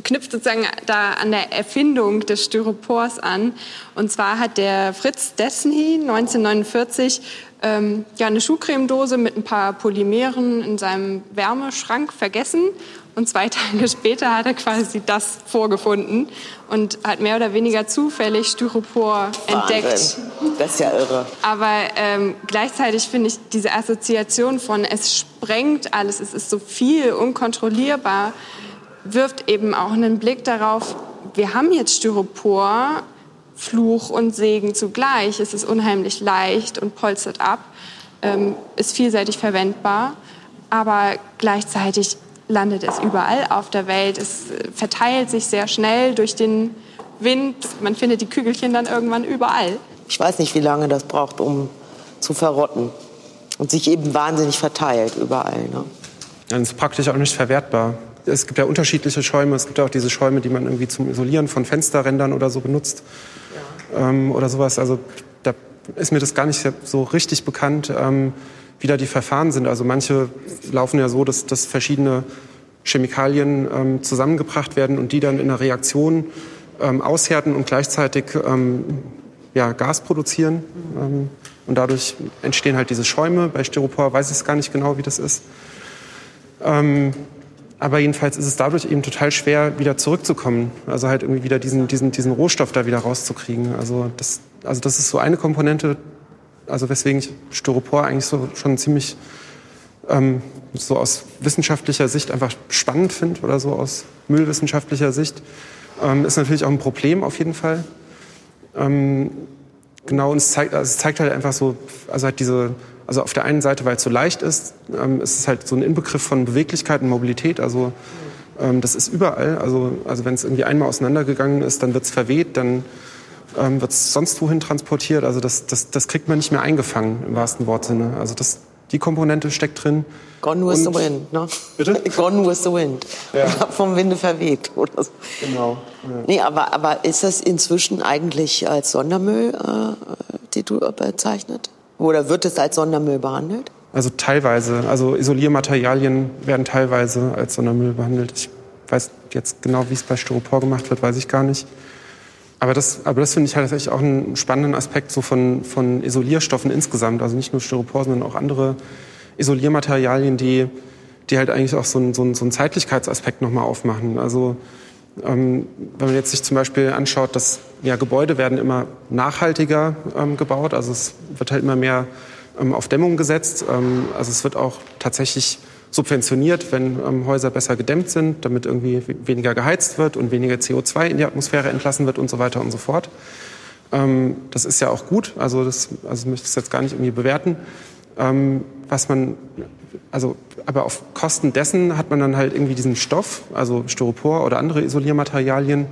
E: knüpft sozusagen da an der Erfindung des Styropors an. Und zwar hat der Fritz Desny 1949 ähm, ja, eine Schuhcremedose mit ein paar Polymeren in seinem Wärmeschrank vergessen und zwei Tage später hat er quasi das vorgefunden und hat mehr oder weniger zufällig Styropor Wahnsinn. entdeckt.
F: Das ist ja irre.
E: Aber ähm, gleichzeitig finde ich diese Assoziation von es sprengt alles, es ist so viel, unkontrollierbar, wirft eben auch einen Blick darauf, wir haben jetzt Styropor, Fluch und Segen zugleich. Es ist unheimlich leicht und polstert ab, ähm, ist vielseitig verwendbar, aber gleichzeitig landet es überall auf der Welt. Es verteilt sich sehr schnell durch den Wind. Man findet die Kügelchen dann irgendwann überall.
F: Ich weiß nicht, wie lange das braucht, um zu verrotten. Und sich eben wahnsinnig verteilt überall. Ne?
G: Das ist praktisch auch nicht verwertbar. Es gibt ja unterschiedliche Schäume. Es gibt ja auch diese Schäume, die man irgendwie zum Isolieren von Fensterrändern oder so benutzt. Ja. Ähm, oder sowas. Also da ist mir das gar nicht so richtig bekannt. Ähm, wie da die Verfahren sind. Also manche laufen ja so, dass, dass verschiedene Chemikalien ähm, zusammengebracht werden und die dann in einer Reaktion ähm, aushärten und gleichzeitig ähm, ja, Gas produzieren. Ähm, und dadurch entstehen halt diese Schäume. Bei Styropor weiß ich es gar nicht genau, wie das ist. Ähm, aber jedenfalls ist es dadurch eben total schwer, wieder zurückzukommen. Also halt irgendwie wieder diesen, diesen, diesen Rohstoff da wieder rauszukriegen. Also das, also das ist so eine Komponente, also weswegen ich Styropor eigentlich so schon ziemlich ähm, so aus wissenschaftlicher Sicht einfach spannend finde oder so aus müllwissenschaftlicher Sicht. Ähm, ist natürlich auch ein Problem auf jeden Fall. Ähm, genau, und es zeigt, also es zeigt halt einfach so, also halt diese, also auf der einen Seite, weil es so leicht ist, ähm, ist es halt so ein Inbegriff von Beweglichkeit und Mobilität. Also ähm, das ist überall. Also, also wenn es irgendwie einmal auseinandergegangen ist, dann wird es verweht, dann ähm, wird es sonst wohin transportiert. Also das, das, das kriegt man nicht mehr eingefangen im wahrsten Wortsinne. Also das, die Komponente steckt drin.
F: Gone with Und, the wind, ne?
G: Bitte?
F: Gone with the wind. Ja. Vom Winde verweht oder so.
G: Genau.
F: Ja. Nee, aber, aber ist das inzwischen eigentlich als Sondermüll äh, bezeichnet? Oder wird es als Sondermüll behandelt?
G: Also teilweise. Also Isoliermaterialien werden teilweise als Sondermüll behandelt. Ich weiß jetzt genau, wie es bei Styropor gemacht wird, weiß ich gar nicht. Aber das, aber das finde ich halt tatsächlich auch einen spannenden Aspekt so von, von Isolierstoffen insgesamt. Also nicht nur Styropor, sondern auch andere Isoliermaterialien, die, die halt eigentlich auch so einen, so einen, so einen Zeitlichkeitsaspekt nochmal aufmachen. Also ähm, wenn man jetzt sich zum Beispiel anschaut, dass ja, Gebäude werden immer nachhaltiger ähm, gebaut. Also es wird halt immer mehr ähm, auf Dämmung gesetzt. Ähm, also es wird auch tatsächlich subventioniert, wenn ähm, Häuser besser gedämmt sind, damit irgendwie weniger geheizt wird und weniger CO2 in die Atmosphäre entlassen wird und so weiter und so fort. Ähm, das ist ja auch gut, also das also möchte ich jetzt gar nicht irgendwie bewerten. Ähm, was man, also, aber auf Kosten dessen hat man dann halt irgendwie diesen Stoff, also Styropor oder andere Isoliermaterialien,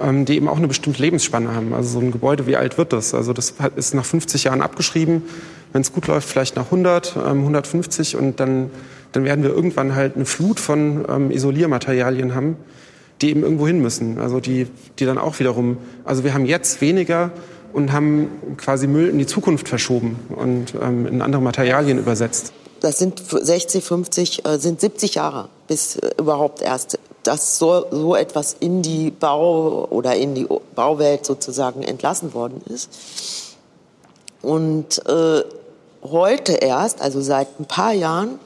G: ähm, die eben auch eine bestimmte Lebensspanne haben. Also so ein Gebäude, wie alt wird das? Also das ist nach 50 Jahren abgeschrieben. Wenn es gut läuft, vielleicht nach 100, 150 ähm, und dann, dann werden wir irgendwann halt eine Flut von ähm, Isoliermaterialien haben, die eben irgendwo hin müssen. Also die, die dann auch wiederum, also wir haben jetzt weniger und haben quasi Müll in die Zukunft verschoben und ähm, in andere Materialien übersetzt.
F: Das sind 60, 50, äh, sind 70 Jahre, bis äh, überhaupt erst dass so, so etwas in die Bau- oder in die Bauwelt sozusagen entlassen worden ist. Und äh, heute erst, also seit ein paar Jahren,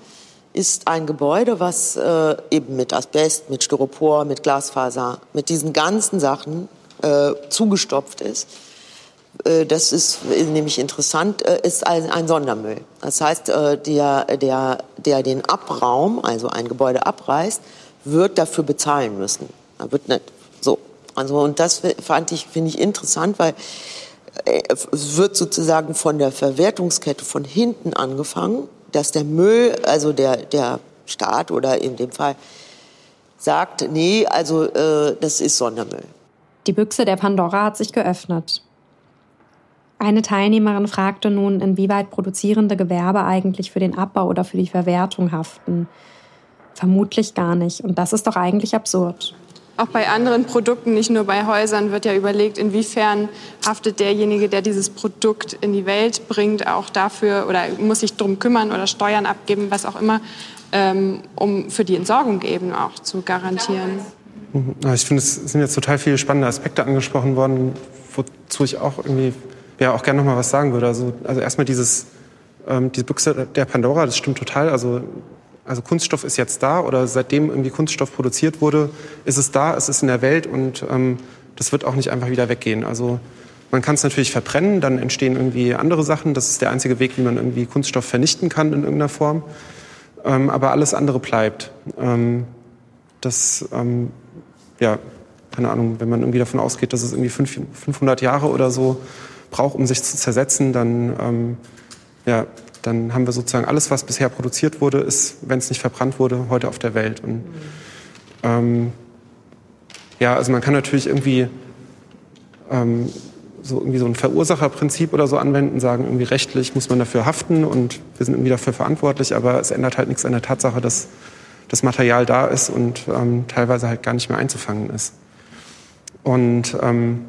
F: ist ein Gebäude, was äh, eben mit Asbest, mit Styropor, mit Glasfaser, mit diesen ganzen Sachen äh, zugestopft ist. Äh, das ist nämlich interessant, äh, ist ein, Sondermüll. Das heißt, äh, der, der, der den Abraum, also ein Gebäude abreißt, wird dafür bezahlen müssen. Da wird nicht so. Also, und das fand ich, finde ich interessant, weil es wird sozusagen von der Verwertungskette von hinten angefangen, dass der Müll, also der, der Staat oder in dem Fall sagt, nee, also äh, das ist Sondermüll.
C: Die Büchse der Pandora hat sich geöffnet. Eine Teilnehmerin fragte nun, inwieweit produzierende Gewerbe eigentlich für den Abbau oder für die Verwertung haften. Vermutlich gar nicht. Und das ist doch eigentlich absurd.
E: Auch bei anderen Produkten, nicht nur bei Häusern, wird ja überlegt, inwiefern haftet derjenige, der dieses Produkt in die Welt bringt, auch dafür oder muss sich darum kümmern oder Steuern abgeben, was auch immer, ähm, um für die Entsorgung eben auch zu garantieren.
G: Mhm. Ich finde, es sind jetzt total viele spannende Aspekte angesprochen worden, wozu ich auch irgendwie ja, auch gerne noch mal was sagen würde. Also, also erstmal dieses, ähm, diese Büchse der Pandora, das stimmt total. Also also Kunststoff ist jetzt da oder seitdem irgendwie Kunststoff produziert wurde, ist es da, es ist in der Welt und ähm, das wird auch nicht einfach wieder weggehen. Also man kann es natürlich verbrennen, dann entstehen irgendwie andere Sachen. Das ist der einzige Weg, wie man irgendwie Kunststoff vernichten kann in irgendeiner Form. Ähm, aber alles andere bleibt. Ähm, das, ähm, ja, keine Ahnung, wenn man irgendwie davon ausgeht, dass es irgendwie 500 Jahre oder so braucht, um sich zu zersetzen, dann ähm, ja, dann haben wir sozusagen alles, was bisher produziert wurde, ist, wenn es nicht verbrannt wurde, heute auf der Welt. Und ähm, ja, also man kann natürlich irgendwie ähm, so irgendwie so ein Verursacherprinzip oder so anwenden, sagen irgendwie rechtlich muss man dafür haften und wir sind irgendwie dafür verantwortlich, aber es ändert halt nichts an der Tatsache, dass das Material da ist und ähm, teilweise halt gar nicht mehr einzufangen ist. Und ähm,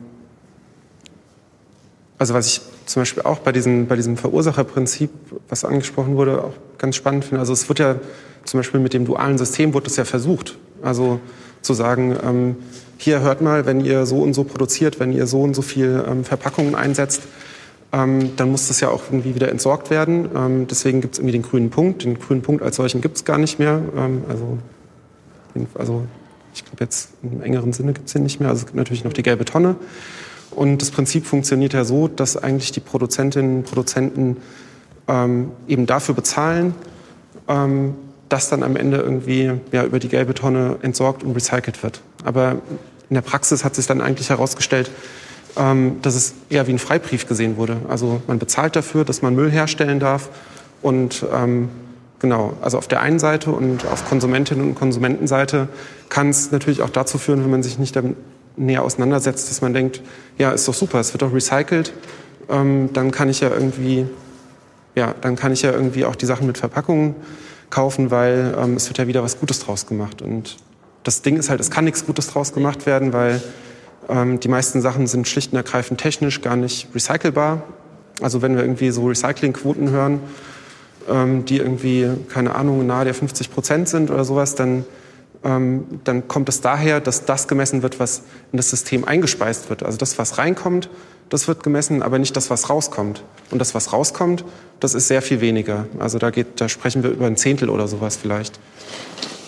G: also was ich zum Beispiel auch bei diesem, bei diesem Verursacherprinzip, was angesprochen wurde, auch ganz spannend finde. Also es wird ja zum Beispiel mit dem dualen System wurde das ja versucht. Also zu sagen, ähm, hier hört mal, wenn ihr so und so produziert, wenn ihr so und so viel ähm, Verpackungen einsetzt, ähm, dann muss das ja auch irgendwie wieder entsorgt werden. Ähm, deswegen gibt es irgendwie den grünen Punkt. Den grünen Punkt als solchen gibt es gar nicht mehr. Ähm, also, also ich glaube jetzt im engeren Sinne gibt es den nicht mehr. Also es gibt natürlich noch die gelbe Tonne. Und das Prinzip funktioniert ja so, dass eigentlich die Produzentinnen und Produzenten ähm, eben dafür bezahlen, ähm, dass dann am Ende irgendwie ja, über die gelbe Tonne entsorgt und recycelt wird. Aber in der Praxis hat sich dann eigentlich herausgestellt, ähm, dass es eher wie ein Freibrief gesehen wurde. Also man bezahlt dafür, dass man Müll herstellen darf. Und ähm, genau, also auf der einen Seite und auf Konsumentinnen und Konsumentenseite kann es natürlich auch dazu führen, wenn man sich nicht damit näher auseinandersetzt, dass man denkt, ja, ist doch super, es wird doch recycelt, ähm, dann kann ich ja irgendwie, ja, dann kann ich ja irgendwie auch die Sachen mit Verpackungen kaufen, weil ähm, es wird ja wieder was Gutes draus gemacht. Und das Ding ist halt, es kann nichts Gutes draus gemacht werden, weil ähm, die meisten Sachen sind schlicht und ergreifend technisch gar nicht recycelbar. Also wenn wir irgendwie so Recyclingquoten hören, ähm, die irgendwie, keine Ahnung, nahe der 50 Prozent sind oder sowas, dann dann kommt es daher, dass das gemessen wird, was in das System eingespeist wird. Also das, was reinkommt, das wird gemessen, aber nicht das, was rauskommt. Und das, was rauskommt, das ist sehr viel weniger. Also da, geht, da sprechen wir über ein Zehntel oder sowas vielleicht.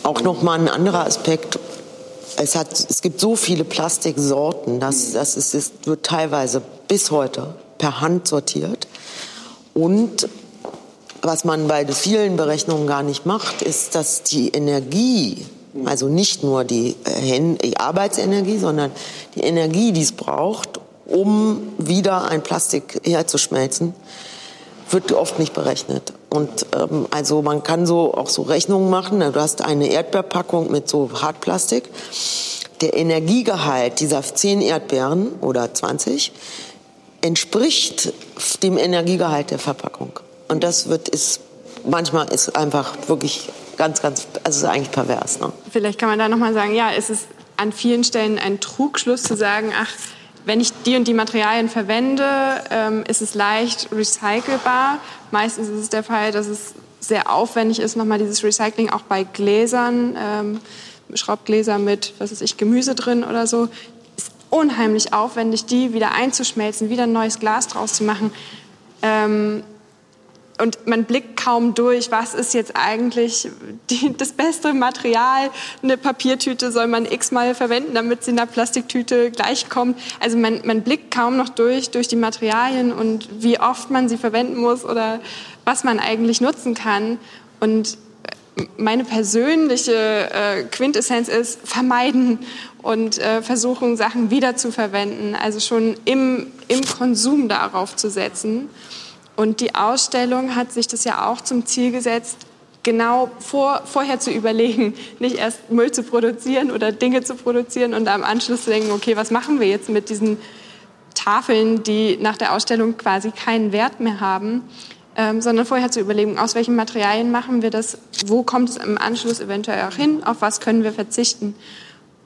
F: Auch noch mal ein anderer Aspekt. Es, hat, es gibt so viele Plastiksorten, dass das ist, es wird teilweise bis heute per Hand sortiert. Und was man bei vielen Berechnungen gar nicht macht, ist, dass die Energie, also nicht nur die, äh, die Arbeitsenergie, sondern die Energie, die es braucht, um wieder ein Plastik herzuschmelzen, wird oft nicht berechnet. Und ähm, also man kann so auch so Rechnungen machen. Du hast eine Erdbeerpackung mit so Hartplastik. Der Energiegehalt dieser 10 Erdbeeren oder 20 entspricht dem Energiegehalt der Verpackung. Und das wird ist manchmal ist einfach wirklich ganz ganz also ist eigentlich pervers. Ne?
E: Vielleicht kann man da noch mal sagen, ja, es ist an vielen Stellen ein Trugschluss zu sagen, ach wenn ich die und die Materialien verwende, ähm, ist es leicht recycelbar. Meistens ist es der Fall, dass es sehr aufwendig ist, nochmal dieses Recycling auch bei Gläsern, ähm, Schraubgläser mit, was weiß ich, Gemüse drin oder so. Ist unheimlich aufwendig, die wieder einzuschmelzen, wieder ein neues Glas draus zu machen. Ähm, und man blickt kaum durch, was ist jetzt eigentlich die, das beste Material. Eine Papiertüte soll man x-mal verwenden, damit sie in der Plastiktüte gleichkommt. Also man, man blickt kaum noch durch, durch die Materialien und wie oft man sie verwenden muss oder was man eigentlich nutzen kann. Und meine persönliche äh, Quintessenz ist vermeiden und äh, versuchen, Sachen wiederzuverwenden. Also schon im, im Konsum darauf zu setzen. Und die Ausstellung hat sich das ja auch zum Ziel gesetzt, genau vor, vorher zu überlegen, nicht erst Müll zu produzieren oder Dinge zu produzieren und am Anschluss zu denken, okay, was machen wir jetzt mit diesen Tafeln, die nach der Ausstellung quasi keinen Wert mehr haben, ähm, sondern vorher zu überlegen, aus welchen Materialien machen wir das, wo kommt es im Anschluss eventuell auch hin, auf was können wir verzichten.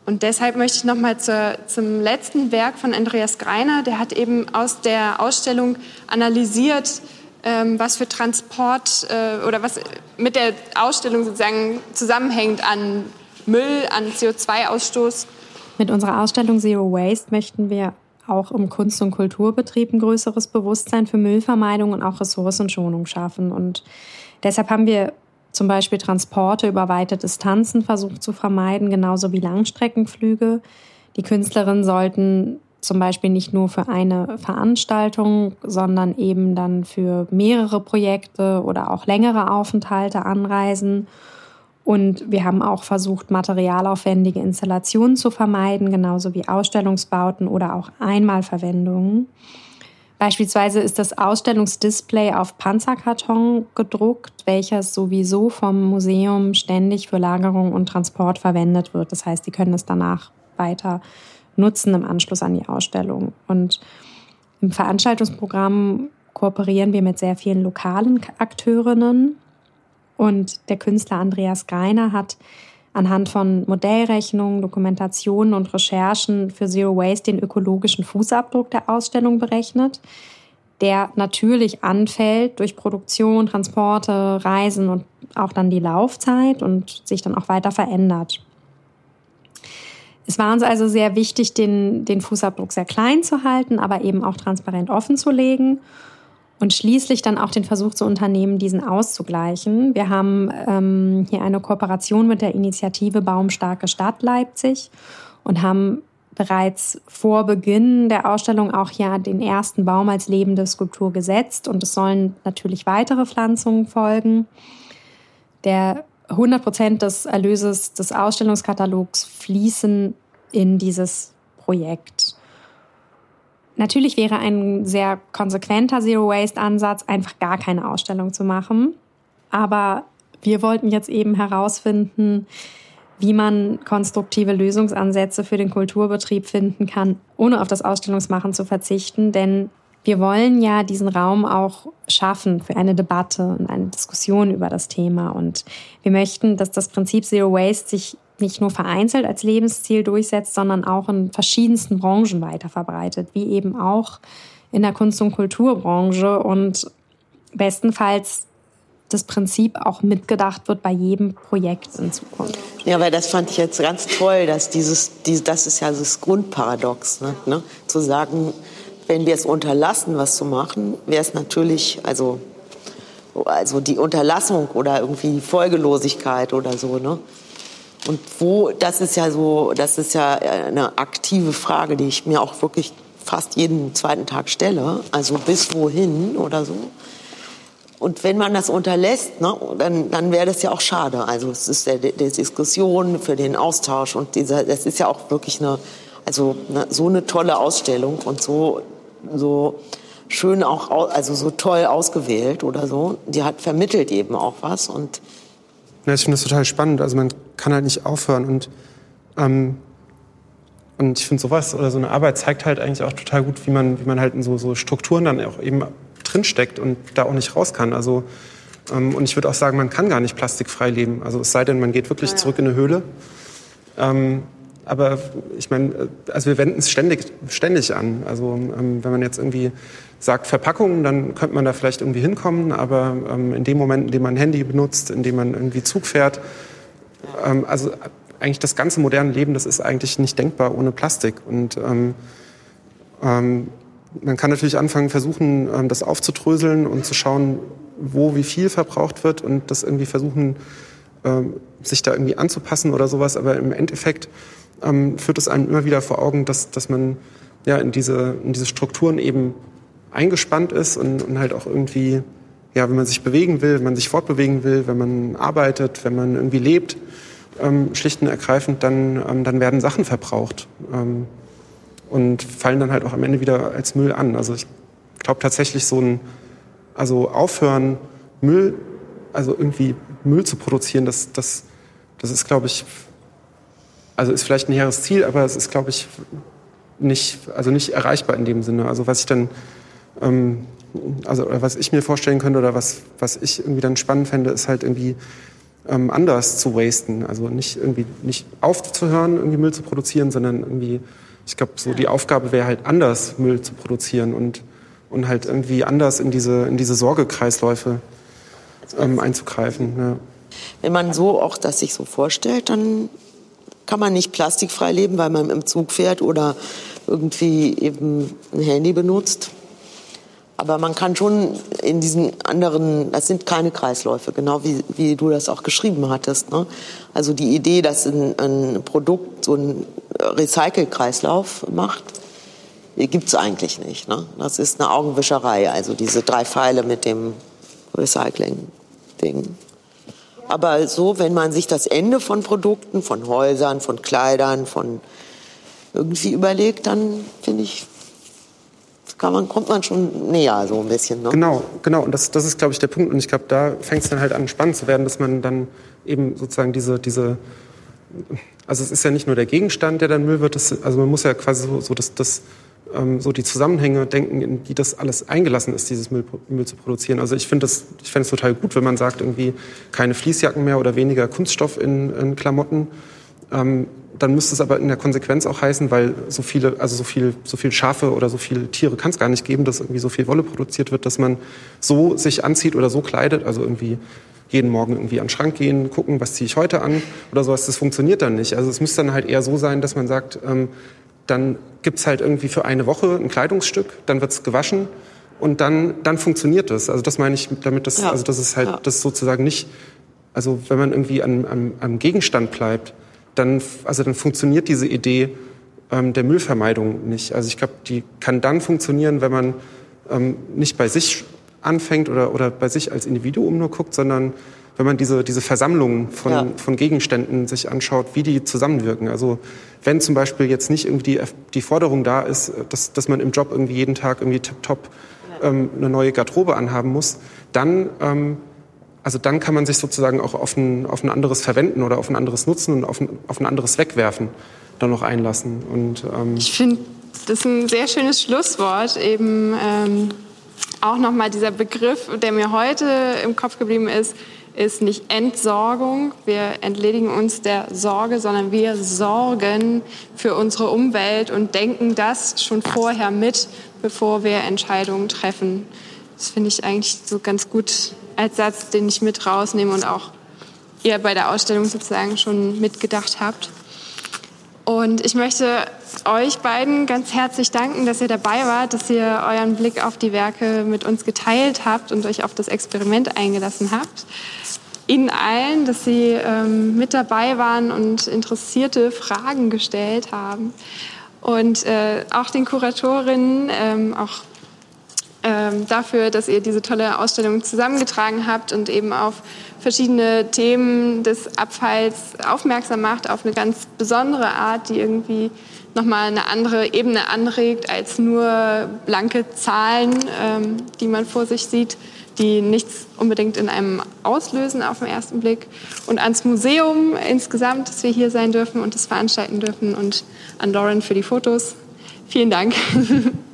E: Und deshalb möchte ich noch mal zur, zum letzten Werk von Andreas Greiner. Der hat eben aus der Ausstellung analysiert, ähm, was für Transport äh, oder was mit der Ausstellung sozusagen zusammenhängt an Müll, an CO2-Ausstoß.
C: Mit unserer Ausstellung Zero Waste möchten wir auch im Kunst- und Kulturbetrieb ein größeres Bewusstsein für Müllvermeidung und auch Ressourcenschonung schaffen. Und deshalb haben wir zum Beispiel Transporte über weite Distanzen versucht zu vermeiden, genauso wie Langstreckenflüge. Die Künstlerinnen sollten zum Beispiel nicht nur für eine Veranstaltung, sondern eben dann für mehrere Projekte oder auch längere Aufenthalte anreisen. Und wir haben auch versucht, materialaufwendige Installationen zu vermeiden, genauso wie Ausstellungsbauten oder auch Einmalverwendungen. Beispielsweise ist das Ausstellungsdisplay auf Panzerkarton gedruckt, welches sowieso vom Museum ständig für Lagerung und Transport verwendet wird. Das heißt, Sie können es danach weiter nutzen im Anschluss an die Ausstellung. Und im Veranstaltungsprogramm kooperieren wir mit sehr vielen lokalen Akteurinnen. Und der Künstler Andreas Greiner hat anhand von Modellrechnungen, Dokumentationen und Recherchen für Zero Waste den ökologischen Fußabdruck der Ausstellung berechnet, der natürlich anfällt durch Produktion, Transporte, Reisen und auch dann die Laufzeit und sich dann auch weiter verändert. Es war uns also sehr wichtig, den, den Fußabdruck sehr klein zu halten, aber eben auch transparent offen zu legen und schließlich dann auch den Versuch zu unternehmen, diesen auszugleichen. Wir haben ähm, hier eine Kooperation mit der Initiative Baumstarke Stadt Leipzig und haben bereits vor Beginn der Ausstellung auch ja den ersten Baum als lebende Skulptur gesetzt und es sollen natürlich weitere Pflanzungen folgen. Der 100 Prozent des Erlöses des Ausstellungskatalogs fließen in dieses Projekt. Natürlich wäre ein sehr konsequenter Zero-Waste-Ansatz, einfach gar keine Ausstellung zu machen. Aber wir wollten jetzt eben herausfinden, wie man konstruktive Lösungsansätze für den Kulturbetrieb finden kann, ohne auf das Ausstellungsmachen zu verzichten. Denn wir wollen ja diesen Raum auch schaffen für eine Debatte und eine Diskussion über das Thema. Und wir möchten, dass das Prinzip Zero Waste sich nicht nur vereinzelt als Lebensziel durchsetzt, sondern auch in verschiedensten Branchen weiter verbreitet, wie eben auch in der Kunst- und Kulturbranche und bestenfalls das Prinzip auch mitgedacht wird bei jedem Projekt in Zukunft.
F: Ja, weil das fand ich jetzt ganz toll, dass dieses, dieses das ist ja das Grundparadox, ne? ne? zu sagen, wenn wir es unterlassen, was zu machen, wäre es natürlich, also, also die Unterlassung oder irgendwie die Folgelosigkeit oder so, ne? Und wo, das ist ja so, das ist ja eine aktive Frage, die ich mir auch wirklich fast jeden zweiten Tag stelle. Also bis wohin oder so. Und wenn man das unterlässt, ne, dann, dann wäre das ja auch schade. Also es ist der, der Diskussion für den Austausch und dieser, das ist ja auch wirklich eine, also eine, so eine tolle Ausstellung und so, so schön auch, also so toll ausgewählt oder so. Die hat vermittelt eben auch was und
G: ja, ich finde das total spannend. Also man kann halt nicht aufhören und ähm, und ich finde sowas oder so eine Arbeit zeigt halt eigentlich auch total gut, wie man, wie man halt in so, so Strukturen dann auch eben drinsteckt und da auch nicht raus kann. Also, ähm, und ich würde auch sagen, man kann gar nicht plastikfrei leben. Also es sei denn, man geht wirklich ja. zurück in eine Höhle. Ähm, aber ich meine, also wir wenden es ständig, ständig an. Also ähm, wenn man jetzt irgendwie sagt Verpackungen, dann könnte man da vielleicht irgendwie hinkommen. Aber ähm, in dem Moment, in dem man Handy benutzt, in dem man irgendwie Zug fährt, ähm, also eigentlich das ganze moderne Leben, das ist eigentlich nicht denkbar ohne Plastik. Und ähm, ähm, man kann natürlich anfangen, versuchen, ähm, das aufzudröseln und zu schauen, wo wie viel verbraucht wird und das irgendwie versuchen, sich da irgendwie anzupassen oder sowas. Aber im Endeffekt ähm, führt es einem immer wieder vor Augen, dass, dass man ja in diese, in diese Strukturen eben eingespannt ist und, und halt auch irgendwie, ja, wenn man sich bewegen will, wenn man sich fortbewegen will, wenn man arbeitet, wenn man irgendwie lebt, ähm, schlicht und ergreifend, dann, ähm, dann werden Sachen verbraucht ähm, und fallen dann halt auch am Ende wieder als Müll an. Also ich glaube tatsächlich so ein, also aufhören, Müll, also irgendwie Müll zu produzieren, das, das, das ist, glaube ich, also ist vielleicht ein hehres Ziel, aber es ist, glaube ich, nicht, also nicht erreichbar in dem Sinne. Also was ich dann, ähm, also was ich mir vorstellen könnte oder was, was ich irgendwie dann spannend fände, ist halt irgendwie ähm, anders zu wasten. Also nicht irgendwie nicht aufzuhören, irgendwie Müll zu produzieren, sondern irgendwie, ich glaube, so die Aufgabe wäre halt anders Müll zu produzieren und, und halt irgendwie anders in diese, in diese Sorgekreisläufe ähm, einzugreifen. Ja.
F: Wenn man so auch das sich so vorstellt, dann kann man nicht plastikfrei leben, weil man im Zug fährt oder irgendwie eben ein Handy benutzt. Aber man kann schon in diesen anderen, das sind keine Kreisläufe, genau wie, wie du das auch geschrieben hattest. Ne? Also die Idee, dass ein, ein Produkt so einen Recycle-Kreislauf macht, gibt es eigentlich nicht. Ne? Das ist eine Augenwischerei, also diese drei Pfeile mit dem Recycling-Ding. Aber so, wenn man sich das Ende von Produkten, von Häusern, von Kleidern, von irgendwie überlegt, dann finde ich, kann man, kommt man schon näher so ein bisschen. Ne?
G: Genau, genau. Und das, das ist, glaube ich, der Punkt. Und ich glaube, da fängt es dann halt an, spannend zu werden, dass man dann eben sozusagen diese, diese also es ist ja nicht nur der Gegenstand, der dann Müll wird, das, also man muss ja quasi so, so das, das ähm, so die Zusammenhänge denken, in die das alles eingelassen ist, dieses Müll, Müll zu produzieren. Also ich finde das, ich fände es total gut, wenn man sagt, irgendwie keine Fließjacken mehr oder weniger Kunststoff in, in Klamotten. Ähm, dann müsste es aber in der Konsequenz auch heißen, weil so viele, also so viel, so viel Schafe oder so viele Tiere kann es gar nicht geben, dass irgendwie so viel Wolle produziert wird, dass man so sich anzieht oder so kleidet, also irgendwie jeden Morgen irgendwie an den Schrank gehen, gucken, was ziehe ich heute an oder sowas, das funktioniert dann nicht. Also es müsste dann halt eher so sein, dass man sagt, ähm, dann gibt's halt irgendwie für eine Woche ein Kleidungsstück, dann wird's gewaschen und dann, dann funktioniert das. Also das meine ich damit, dass, ja. also das ist halt, ja. das sozusagen nicht, also wenn man irgendwie am, am, am Gegenstand bleibt, dann, also dann funktioniert diese Idee ähm, der Müllvermeidung nicht. Also ich glaube, die kann dann funktionieren, wenn man ähm, nicht bei sich anfängt oder, oder bei sich als Individuum nur guckt, sondern wenn man diese, diese Versammlungen von, ja. von Gegenständen sich anschaut, wie die zusammenwirken. Also wenn zum Beispiel jetzt nicht irgendwie die, die Forderung da ist, dass, dass man im Job irgendwie jeden Tag irgendwie tiptop ähm, eine neue Garderobe anhaben muss, dann, ähm, also dann kann man sich sozusagen auch auf ein, auf ein anderes Verwenden oder auf ein anderes Nutzen und auf ein, auf ein anderes Wegwerfen dann noch einlassen. Und,
E: ähm ich finde, das ist ein sehr schönes Schlusswort, eben ähm, auch nochmal dieser Begriff, der mir heute im Kopf geblieben ist, ist nicht Entsorgung, wir entledigen uns der Sorge, sondern wir sorgen für unsere Umwelt und denken das schon vorher mit, bevor wir Entscheidungen treffen. Das finde ich eigentlich so ganz gut als Satz, den ich mit rausnehme und auch ihr bei der Ausstellung sozusagen schon mitgedacht habt. Und ich möchte euch beiden ganz herzlich danken, dass ihr dabei wart, dass ihr euren Blick auf die Werke mit uns geteilt habt und euch auf das Experiment eingelassen habt. Ihnen allen, dass Sie ähm, mit dabei waren und interessierte Fragen gestellt haben. Und äh, auch den Kuratorinnen, ähm, auch ähm, dafür, dass ihr diese tolle Ausstellung zusammengetragen habt und eben auf verschiedene Themen des Abfalls aufmerksam macht, auf eine ganz besondere Art, die irgendwie nochmal eine andere Ebene anregt als nur blanke Zahlen, ähm, die man vor sich sieht, die nichts unbedingt in einem auslösen auf den ersten Blick. Und ans Museum insgesamt, dass wir hier sein dürfen und das veranstalten dürfen und an Lauren für die Fotos. Vielen Dank.